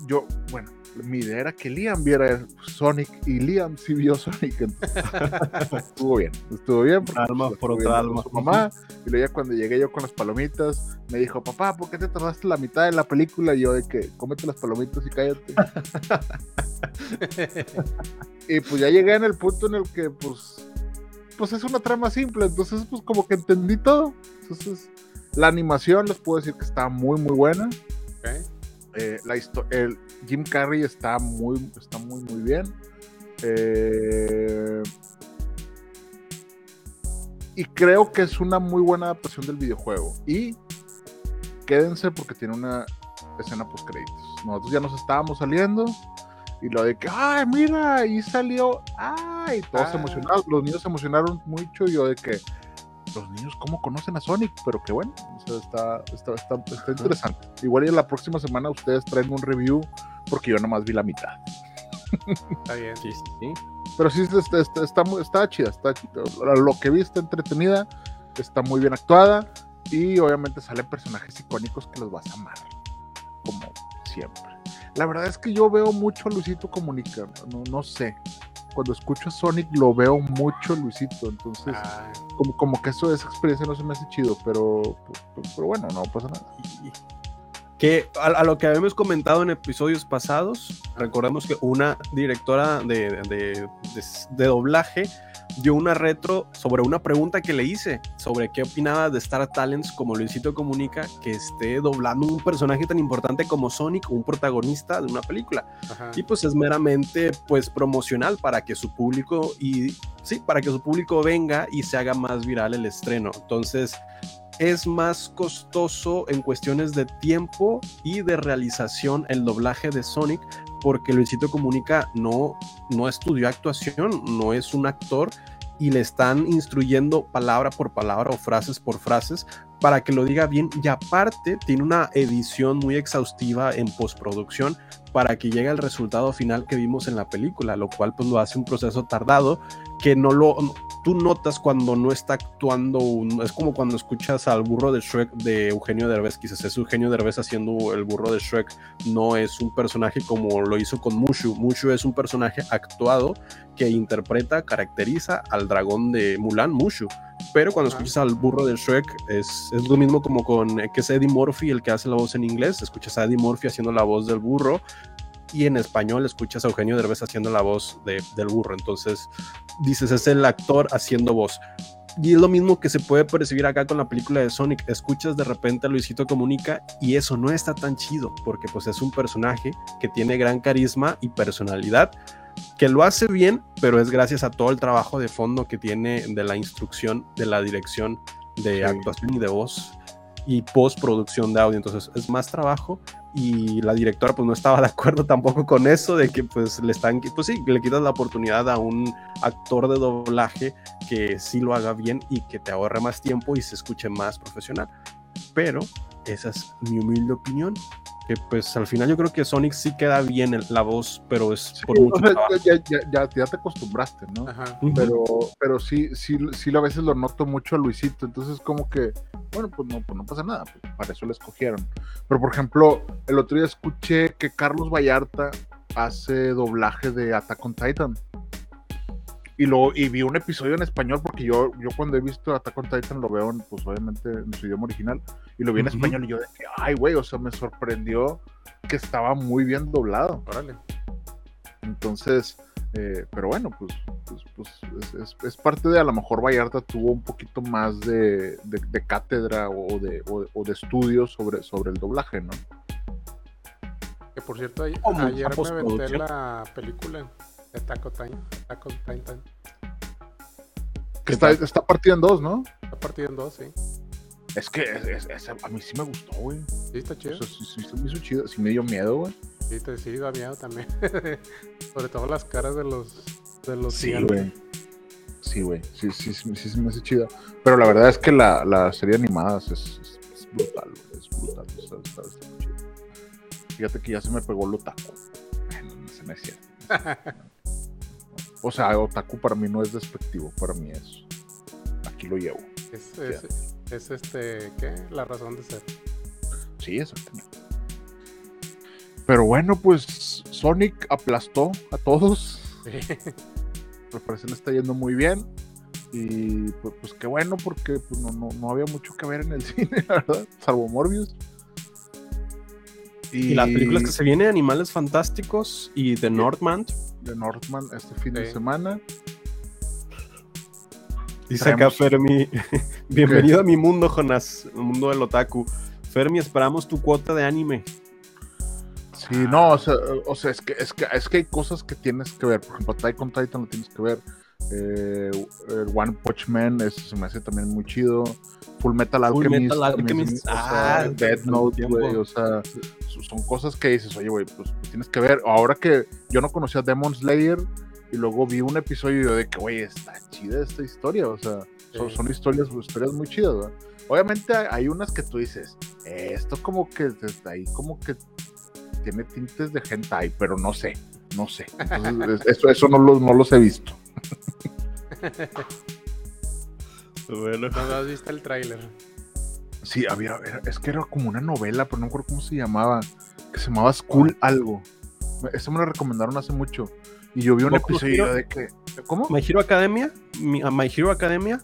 yo, bueno, mi idea era que Liam viera Sonic y Liam sí vio Sonic. estuvo bien, estuvo bien. Alma por otra alma. Su mamá, y luego ya cuando llegué yo con las palomitas, me dijo, papá, ¿por qué te tardaste la mitad de la película? Y yo de que, cómete las palomitas y cállate. y pues ya llegué en el punto en el que, pues, pues es una trama simple, entonces pues como que entendí todo. Entonces, la animación les puedo decir que está muy, muy buena. Eh, la el Jim Carrey está muy, está muy, muy bien. Eh, y creo que es una muy buena adaptación del videojuego. Y quédense porque tiene una escena post créditos. Nosotros ya nos estábamos saliendo y lo de que, ay, mira, ahí salió, ay, todos Ah. se emocionaron, los niños se emocionaron mucho y yo de que los niños cómo conocen a Sonic, pero que bueno, o sea, está, está, está, está interesante. Igual y la próxima semana ustedes traen un review porque yo nomás vi la mitad. Está bien. Sí, sí. Pero sí, está, está, está, está chida, está chida. Lo que vi está entretenida, está muy bien actuada y obviamente salen personajes icónicos que los vas a amar, como siempre. La verdad es que yo veo mucho a Luisito Comunica, no, no sé. Cuando escucho a Sonic lo veo mucho Luisito, entonces Ah, como, como que eso esa experiencia no se me hace chido, pero, pero, pero bueno, no pasa nada. Que a, a lo que habíamos comentado en episodios pasados, recordemos que una directora de, de- de- de doblaje dio una retro sobre una pregunta que le hice sobre qué opinaba de Star Talents como Luisito Comunica que esté doblando un personaje tan importante como Sonic, un protagonista de una película. ajá. Y pues es meramente pues promocional para que su público y sí, para que su público venga y se haga más viral el estreno. Entonces es más costoso en cuestiones de tiempo y de realización el doblaje de Sonic porque Luisito Comunica no, no estudió actuación, no es un actor y le están instruyendo palabra por palabra o frases por frases para que lo diga bien. Y aparte tiene una edición muy exhaustiva en postproducción para que llegue al resultado final que vimos en la película, lo cual pues lo hace un proceso tardado que no lo tú notas cuando no está actuando, un- es como cuando escuchas al burro de Shrek de Eugenio Derbez, quizás es Eugenio Derbez haciendo el burro de Shrek, no es un personaje como lo hizo con Mushu, Mushu es un personaje actuado que interpreta, caracteriza al dragón de Mulan, Mushu. Pero cuando Ah. escuchas al burro de Shrek, es, es lo mismo como con que es Eddie Murphy el que hace la voz en inglés. Escuchas a Eddie Murphy haciendo la voz del burro y en español escuchas a Eugenio Derbez haciendo la voz de- del burro. Entonces dices, es el actor haciendo voz. Y es lo mismo que se puede percibir acá con la película de Sonic. Escuchas de repente a Luisito Comunica y eso no está tan chido porque pues es un personaje que tiene gran carisma y personalidad que lo hace bien, pero es gracias a todo el trabajo de fondo que tiene de la instrucción, de la dirección de Sí. actuación y de voz y postproducción de audio. Entonces es más trabajo y la directora pues no estaba de acuerdo tampoco con eso de que pues le están, pues sí, le quitas la oportunidad a un actor de doblaje que sí lo haga bien y que te ahorre más tiempo y se escuche más profesional. Pero esa es mi humilde opinión. Que pues al final yo creo que Sonic sí queda bien el- la voz, pero es Sí, por o mucho sea, trabajo. ya, ya, ya, ya te acostumbraste, ¿no? Ajá. Pero pero sí sí sí a veces lo noto mucho a Luisito entonces como que bueno pues no pues no pasa nada pues para eso lo escogieron pero por ejemplo el otro día escuché que Carlos Vallarta hace doblaje de Attack on Titan y lo y vi un episodio en español porque yo yo cuando he visto Attack on Titan lo veo en, pues obviamente en su idioma original y lo vi en español y yo de que ay güey o sea me sorprendió que estaba muy bien doblado Órale. entonces, eh, pero bueno, pues, pues, pues es, es- es parte de a lo mejor Vallarta tuvo un poquito más de, de- de cátedra o de, o, o de estudios sobre, sobre el doblaje, ¿no? Que por cierto, ayer me aventé la película de Taco Time. Taco Titan. Que está, está partida en dos, ¿no? Está partido en dos, sí. Es que es- es- es- a mí sí me gustó, güey. Sí, está chido. sea, sí, sí, se me hizo chido, sí me dio miedo, güey. Sí, te sí, da miedo también. Sobre todo las caras de los de los Sí, güey. Sí, güey. Sí, sí, sí, sí, se me hace chida. Pero la verdad es que la, la serie animada es, es- es brutal, güey. Es brutal. Está, está- está muy chida. Fíjate que ya se me pegó el otaku. Bueno, no se me es cierto. O sea, otaku para mí no es despectivo, para mí es. Aquí lo llevo. Es, es, es este, ¿qué? La razón de ser. Sí, exactamente. Pero bueno, pues Sonic aplastó a todos. Sí. La operación está yendo muy bien. Y pues, pues qué bueno, porque pues, no, no, no había mucho que ver en el cine, la verdad, salvo Morbius. Y las películas que se vienen, Animales Fantásticos y The Northman. De Northman este fin de semana. Dice acá Traemos- Fermi, bienvenido a mi mundo, Jonas, el mundo del otaku. Fermi, esperamos tu cuota de anime. Sí, no, o sea, o sea, es que, es que es que hay cosas que tienes que ver. Por ejemplo, Attack on Titan lo tienes que ver. Eh, el One Punch Man, ese se me hace también muy chido. Full Metal Full Alchemist. Metal también se me- Alchemist, o sea, ah, al Note, güey. O sea, so- son cosas que dices, oye, güey, pues, pues tienes que ver. Ahora que yo no conocía Demon Slayer y luego vi un episodio de que, güey, está chida esta historia. O sea, son, Sí. son historias, historias muy chidas, ¿verdad? Obviamente hay- unas que tú dices, "Eh, esto como que desde ahí como que tiene tintes de hentai, pero no sé, no sé. Entonces, eso, eso no, los, no los he visto. Bueno. No has visto el tráiler. Sí, había, era- es que era como una novela, pero no me acuerdo cómo se llamaba, que se llamaba School algo. Eso me lo recomendaron hace mucho. Y yo vi un ¿Boku no episodio de que, ¿cómo? My Hero Academia, Mi- a My Hero Academia.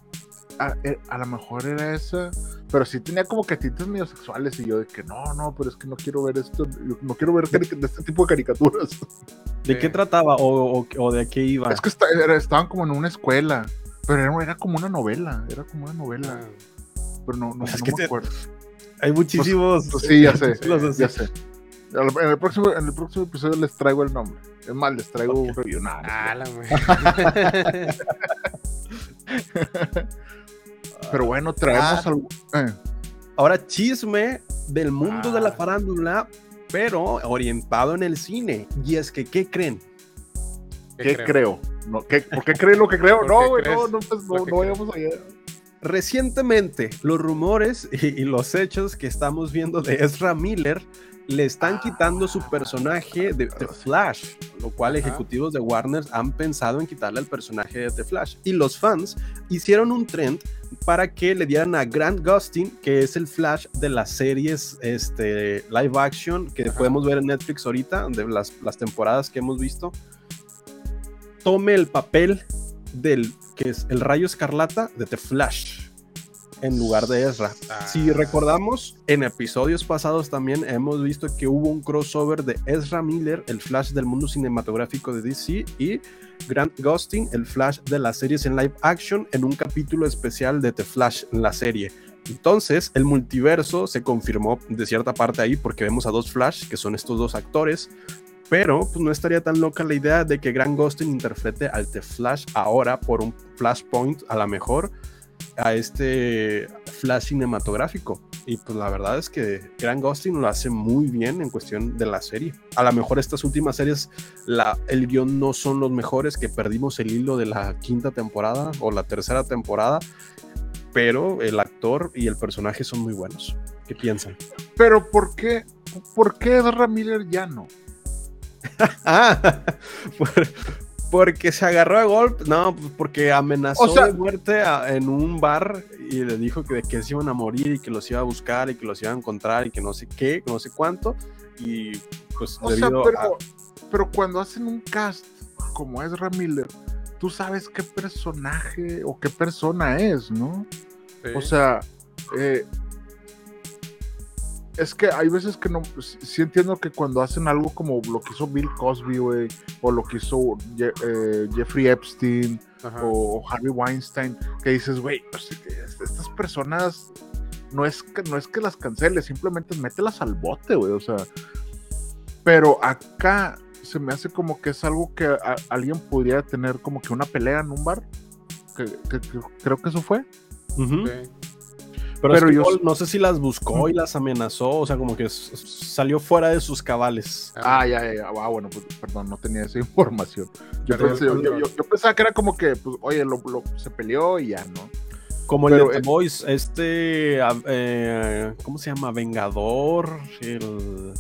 A, eh, a lo mejor era esa, pero sí tenía como que tintes medio sexuales y yo de que no, no, pero es que no quiero ver esto, no quiero ver de este tipo de caricaturas. ¿De Sí. qué trataba o, o- o de qué iba? Es que está- era- estaban como en una escuela, pero era, era como una novela, era como una novela, Ah, pero no, no, Pues es no que me te- acuerdo. Hay muchísimos. Pues sí, ya sé, ya sé. En el, próximo, en el próximo episodio les traigo el nombre. Es más, les traigo un review. Nah, Ah, la madre. Pero bueno, traemos Ah. algo. eh, Ahora chisme del mundo de la Ah. farándula, pero orientado en el cine. Y es que, ¿qué creen? ¿Qué creo? No, ¿qué, ¿Por qué creo lo que creo? ¿Por No, güey, no, no, pues, no, no vayamos allá. Recientemente, los rumores y, y los hechos que estamos viendo de Ezra Miller le están quitando su personaje de The Flash, lo cual Ajá. ejecutivos de Warner han pensado en quitarle el personaje de The Flash. Y los fans hicieron un trend para que le dieran a Grant Gustin, que es el Flash de las series este, live action que Ajá. podemos ver en Netflix ahorita, de las, las temporadas que hemos visto, tome el papel del que es el rayo escarlata de The Flash en lugar de Ezra. Ah. Si recordamos, en episodios pasados también hemos visto que hubo un crossover de Ezra Miller, el Flash del mundo cinematográfico de DC, y Grant Gustin, el Flash de las series en live action, en un capítulo especial de The Flash en la serie. Entonces, el multiverso se confirmó de cierta parte ahí porque vemos a dos Flash, que son estos dos actores, pero pues, no estaría tan loca la idea de que Grant Gustin interprete al The Flash ahora por un Flashpoint a la mejor a este Flash cinematográfico. Y pues la verdad es que Grant Gustin lo hace muy bien en cuestión de la serie. A lo mejor estas últimas series, la, el guion no son los mejores, que perdimos el hilo de la quinta temporada o la tercera temporada, pero el actor y el personaje son muy buenos. ¿Qué piensan? Pero ¿por qué, por qué Ezra Miller ya no? Ah, por- porque se agarró a golpe, no, porque amenazó O sea- de muerte a- en un bar y le dijo que, que se iban a morir y que los iba a buscar y que los iba a encontrar y que no sé qué, no sé cuánto. Y pues O sea, debido pero, a- pero cuando hacen un cast como Ezra Miller, tú sabes qué personaje o qué persona es, ¿no? Sí. O sea, eh, es que hay veces que no, sí sí entiendo que cuando hacen algo como lo que hizo Bill Cosby, güey, o lo que hizo Je- eh, Jeffrey Epstein, Ajá. o Harvey Weinstein, que dices, güey, pues, es- estas personas no es, que, no es que las canceles, simplemente mételas al bote, güey, o sea, pero acá se me hace como que es algo que a- alguien podría tener como que una pelea en un bar, que, que- que creo que eso fue. Pero, pero es que yo- no sé si las buscó y las amenazó, o sea, como que salió fuera de sus cabales. Ah, ya, ya, ya, ah, bueno, pues, perdón, no tenía esa información. Yo, Pero- pensé- yo- yo- yo pensaba que era como que, pues, oye, lo, lo- se peleó y ya, ¿no? Como el de The eh, Boys, este, eh, ¿cómo se llama? Vengador, el,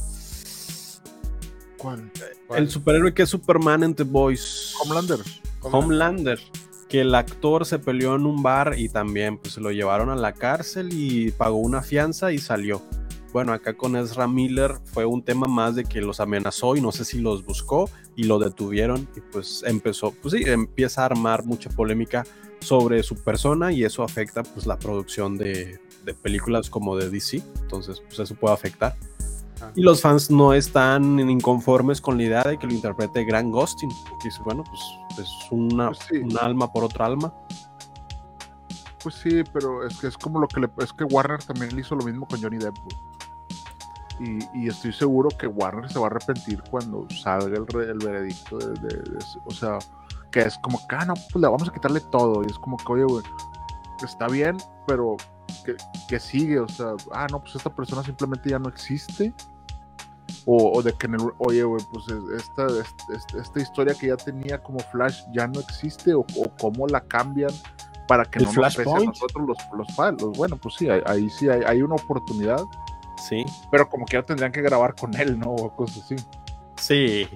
¿Cuál? ¿Cuál? el superhéroe que es Superman en The Boys. Homelander. Homelander, que el actor se peleó en un bar y también pues lo llevaron a la cárcel y pagó una fianza y salió. bueno, acá con Ezra Miller fue un tema más de que los amenazó y no sé si los buscó y lo detuvieron y pues empezó, pues sí, empieza a armar mucha polémica sobre su persona y eso afecta pues la producción de, de películas como de DC, entonces pues eso puede afectar. Y los fans no están inconformes con la idea de que lo interprete Grant Gustin. Que dice, bueno, pues es una, Pues sí. un alma por otra alma. Pues sí, pero es que es como lo que le. Es que Warner también le hizo lo mismo con Johnny Depp. Y, y estoy seguro que Warner se va a arrepentir cuando salga el, el veredicto de, de- de O sea, que es como que, ah, no, pues le vamos a quitarle todo. Y es como que, oye, güey, está bien, pero que, sigue? O sea, ah, no, pues esta persona simplemente ya no existe. O, o de que en el, oye, güey, pues es- esta, es- es- esta historia que ya tenía como Flash ya no existe, o, o cómo la cambian para que ¿El no nos pese a nosotros los, los Bueno, pues sí, ahí, ahí sí hay, hay una oportunidad, Sí. pero como que ya tendrían que grabar con él, ¿no? O cosas así. Sí.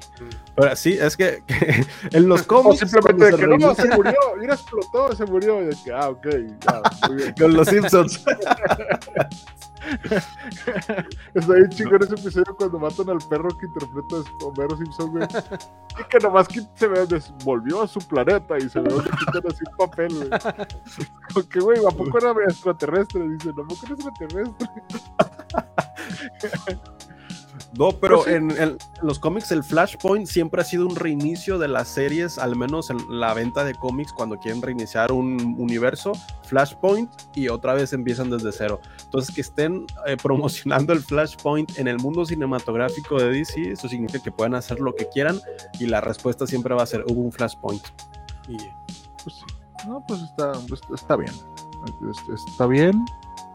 Pero sí, es que, que en los O cómics. simplemente de que no, se murió, mira, explotó, se murió. Y de que, ah, ok, ya, muy bien. Con los Simpsons. Está bien chingón ese episodio cuando matan al perro que interpreta a Homero Simpson, güey. Y que nomás que se ve, volvió a su planeta y se ve que quitan así un papel, güey. Como que, güey, ¿a poco era extraterrestre? Dice, ¿a poco era extraterrestre? No, pero Pues sí. en, en los cómics el Flashpoint siempre ha sido un reinicio de las series, al menos en la venta de cómics cuando quieren reiniciar un universo, Flashpoint y otra vez empiezan desde cero. Entonces que estén eh, promocionando el Flashpoint en el mundo cinematográfico de DC, eso significa que pueden hacer lo que quieran y la respuesta siempre va a ser hubo un Flashpoint. Y Pues sí. No, pues está, pues, está bien. Es- Está bien.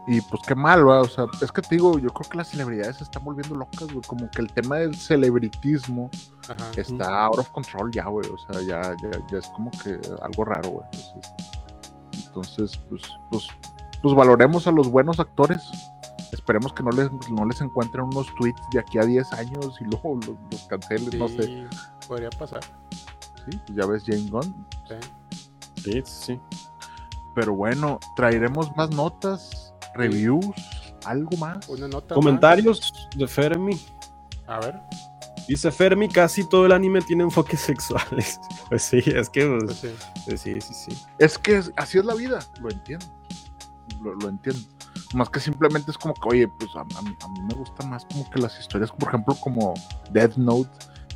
Y pues qué mal, ¿va? O sea, es que te digo, yo creo que las celebridades se están volviendo locas, güey. Como que el tema del celebritismo Ajá. está out of control ya, güey. O sea, ya, ya, ya es como que algo raro, güey. Entonces, entonces, pues, pues, pues valoremos a los buenos actores. Esperemos que no les, no les encuentren unos tweets de aquí a 10 años y luego los, los cancelen, no sé. Sí, podría pasar. Sí, pues ya ves Jane Gunn. sí. sí, sí. Pero bueno, traeremos más notas, reviews, algo más. Una nota. Comentarios de Fermi. A ver. Dice Fermi, casi todo el anime tiene enfoques sexuales. Pues sí, es que pues, Pues sí. pues sí, sí, sí. Es que es- así es la vida, lo entiendo. Lo, lo entiendo. Más que simplemente es como que, oye, pues a, a mí, a mí me gustan más como que las historias, por ejemplo, como Death Note,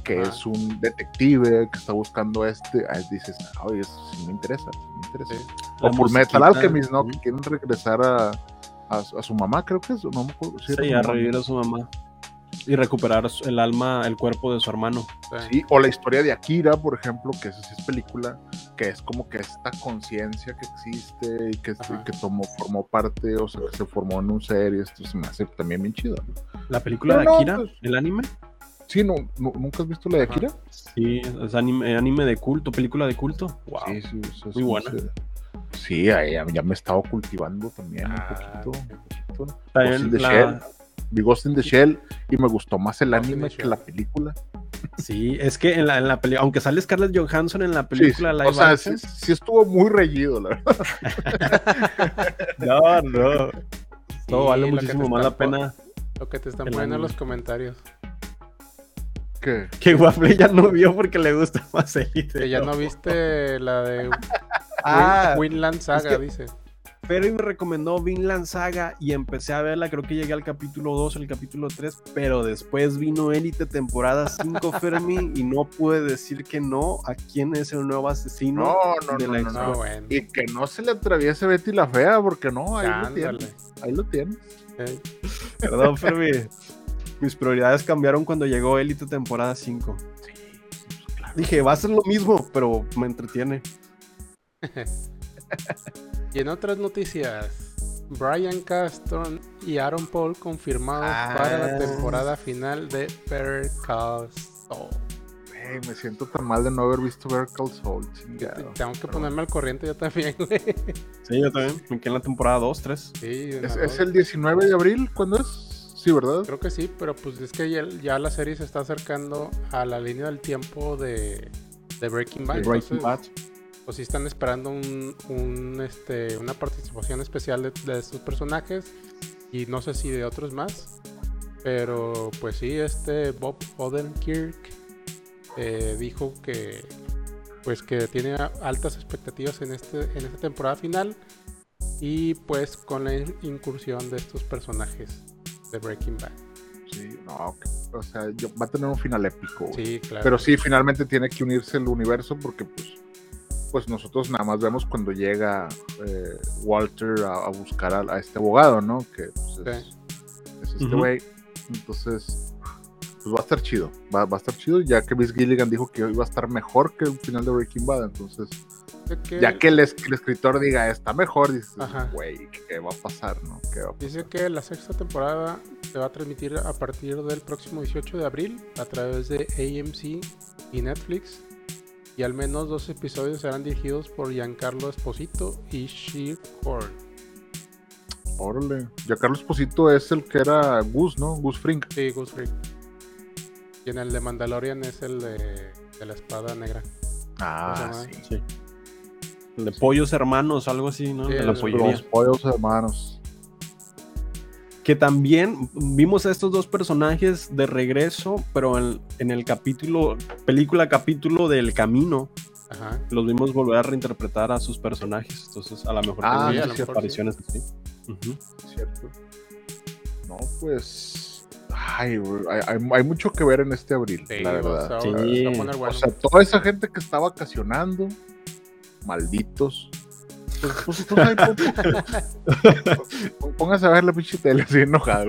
que Ajá. es un detective que está buscando este. ahí dices, "Ah, oye, eso sí me interesa, sí me interesa. Sí. O La Full Metal Alchemist, ¿no? sí. Que quieren regresar a, a, su- a su mamá, creo que es, no me acuerdo. Sí, a revivir a su mamá. Y recuperar el alma, el cuerpo de su hermano. sí. O la historia de Akira, por ejemplo, que esa sí es película, que es como que esta conciencia que existe y que, Ajá. que tomó, formó parte, o sea, que se formó en un ser y esto se me hace también bien chido. ¿no? La película Pero de no, Akira, pues- el anime. Sí, no, no- ¿nunca has visto la de Ajá. Akira? Sí, es anime, anime de culto, película de culto. Wow. Sí, sí, eso Muy buena. sí. Sí, ya, ya me he estado cultivando también Ah, un poquito. un poquito. Ghost in the la- Shell. Vi Ghost in the Shell y me gustó más el Ghost anime que la película. Sí, es que en la, en la película, aunque sale Scarlett Johansson en la película sí. live O sea, sí, sí estuvo muy reñido, la verdad. no, no. No, Sí, vale muchísimo más la pena Lo que te están poniendo en los comentarios. Que que Waffle ya no vio porque le gusta más Elite. Que ya no viste la de Ah, Win- Winland Saga, que- dice. Ferry me recomendó Vinland Saga y empecé a verla, creo que llegué al capítulo 2, el capítulo 3, pero después vino Elite temporada 5 Fermi y no pude decir que no a quién es el nuevo asesino no, no, de no, la no, No, no. bueno. Y que no se le atraviese Betty la fea, porque no, ahí lo tienes. Ahí lo tienes. Perdón, Fermi. Mis prioridades cambiaron cuando llegó Elite temporada 5. Sí, pues claro. Dije, va a ser lo mismo, pero me entretiene. Y en otras noticias, Brian Caston y Aaron Paul confirmados Ah. para la temporada final de Better Call Saul. Me siento tan mal de no haber visto Better Call Saul, chingado. Tengo que ponerme al corriente yo también, güey. Sí, yo también. Me quedé en la temporada 2, 3. Sí, ¿Es, el 19 de abril? ¿Cuándo es? Sí, ¿verdad? Creo que sí, pero pues es que ya, ya la serie se está acercando a la línea del tiempo de, de Breaking Bad. Breaking entonces, Bad. Pues sí están esperando un, un, este, una participación especial de, de estos personajes y no sé si de otros más. Pero pues sí, este Bob Odenkirk eh, dijo que pues que tiene altas expectativas en este en esta temporada final y pues con la in- incursión de estos personajes de Breaking Bad. Sí, no, o sea, va a tener un final épico. güey. Sí, claro. Pero sí, finalmente tiene que unirse el universo porque pues, pues nosotros nada más vemos cuando llega eh, Walter a, a buscar a, a este abogado, ¿no? Que pues, es, es este güey. Entonces, pues va a estar chido. Va, va a estar chido, ya que Miss Gilligan dijo que iba a estar mejor que el final de Breaking Bad. Entonces, que- ya que el, es- el escritor diga está mejor, dices, güey, ¿qué va a pasar, no? ¿Qué va a Dice que la sexta temporada se va a transmitir a partir del próximo 18 de abril a través de AMC y Netflix. Y al menos dos episodios serán dirigidos por Giancarlo Esposito y Shir Horn. Órale. Ya Carlos Posito es el que era Gus, ¿no? Gus Frink. Sí, Gus Fring. Y en el de Mandalorian es el de, de la espada negra. Ah, ¿Cómo se sí. Sí. El de pollos hermanos, algo así, ¿no? Sí, de. Los pollos hermanos. Que también vimos a estos dos personajes de regreso, pero en, en el capítulo, película capítulo del camino, Ajá. los vimos volver a reinterpretar a sus personajes. Entonces, a lo mejor Ah, tenemos sí, mejor apariciones así. Cierto. No, pues. Ay, hay, hay- hay mucho que ver en este abril, Sí, la verdad. Sí. O sea, toda esa gente que está vacacionando, malditos. Pues, pues, pues, póngase a ver la pinche tele así enojado.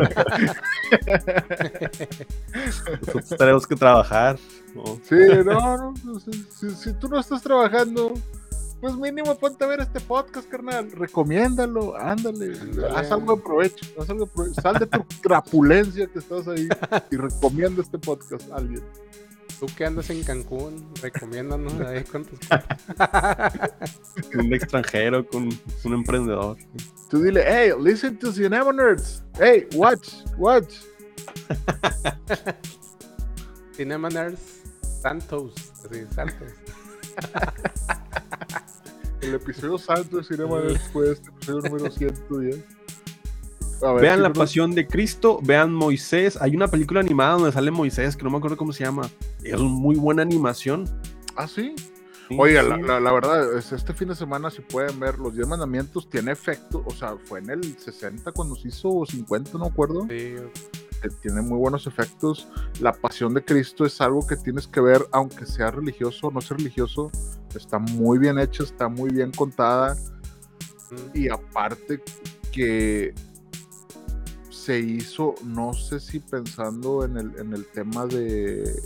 Nosotros tenemos que trabajar. ¿no? Sí, no, no. si, si- si tú no estás trabajando, pues mínimo ponte a ver este podcast, carnal. Recomiéndalo, ándale. Ándale. Haz algo de provecho. haz algo de provecho. Sal de tu trapulencia que estás ahí y recomienda este podcast a alguien. Tú que andas en Cancún, recomiéndanos ahí con tus. Un extranjero con un emprendedor. Tú dile, hey, listen to Cinema Nerds. Hey, watch, watch. Cinema Nerds Santos. Así, Santos. El episodio santo de Cinema Nerds fue este episodio número 110. A ver, Vean si La no- Pasión de Cristo, vean Moisés. Hay una película animada donde sale Moisés, que no me acuerdo cómo se llama. Es muy buena animación. Ah, sí. Sí, Oiga, sí. la, la- la verdad, es este fin de semana, si pueden ver, los 10 mandamientos tiene efecto, o sea, fue en el 60 cuando se hizo, o 50, no acuerdo, Sí, eh, tiene muy buenos efectos. La pasión de Cristo es algo que tienes que ver, aunque sea religioso o no sea religioso, está muy bien hecha, está muy bien contada, y aparte que se hizo, no sé si pensando en el, en el tema de,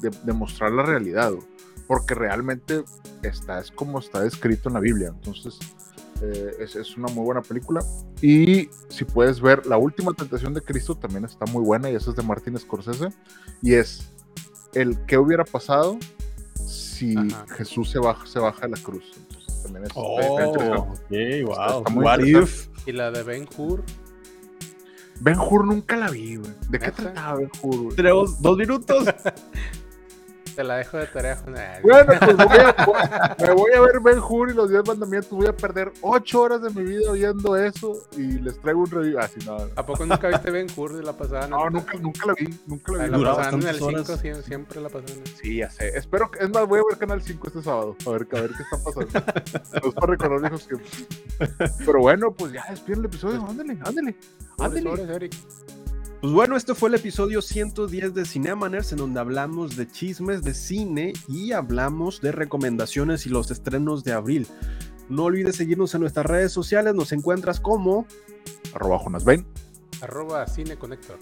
de, de mostrar la realidad, güey, porque realmente está, es como está escrito en la Biblia, entonces eh, es, es una muy buena película. Y si puedes ver, La Última Tentación de Cristo también está muy buena, y esa es de Martin Scorsese, y es el qué hubiera pasado si Ajá. Jesús se baja, se baja de la cruz. Entonces también es, Oh, está interesante. ok, wow. está muy What if? Y la de Ben Hur. Ben Hur nunca la vi, güey. ¿De qué trataba Ben Hur? Tenemos dos minutos. Te la dejo de tarea. Bueno, pues voy a, me voy a ver Ben Hur y los 10 mandamientos. Voy a perder 8 horas de mi vida oyendo eso y les traigo un review. Así, no, no. ¿A poco nunca viste Ben Hur de la pasada? No, nunca, nunca la vi. Nunca la vi. La pasaban en el bastantes 5, horas. siempre, la pasaban. Sí, ya sé. Espero que. Es más, voy a ver Canal 5 este sábado. A ver, a ver qué está pasando. No es para recordar viejos tiempos. Pero bueno, pues ya despiden el episodio. Ándale, ándale. Sobres, Ándale. Pues bueno, este fue el episodio 110 de Cinemaners, en donde hablamos de chismes de cine y hablamos de recomendaciones y los estrenos de abril. No olvides seguirnos en nuestras redes sociales, nos encuentras como Arroba Jonas Ben. Arroba Cine Connector.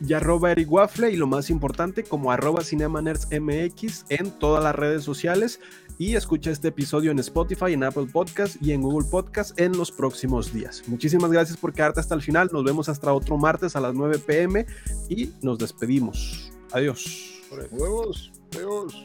Y arroba Eric Waffle y lo más importante como arroba CinemaNerdsMX en todas las redes sociales y escucha este episodio en Spotify, en Apple Podcast y en Google Podcast en los próximos días. Muchísimas gracias por quedarte hasta el final, nos vemos hasta otro martes a las 9 pm y nos despedimos. Adiós. Huevos. Huevos.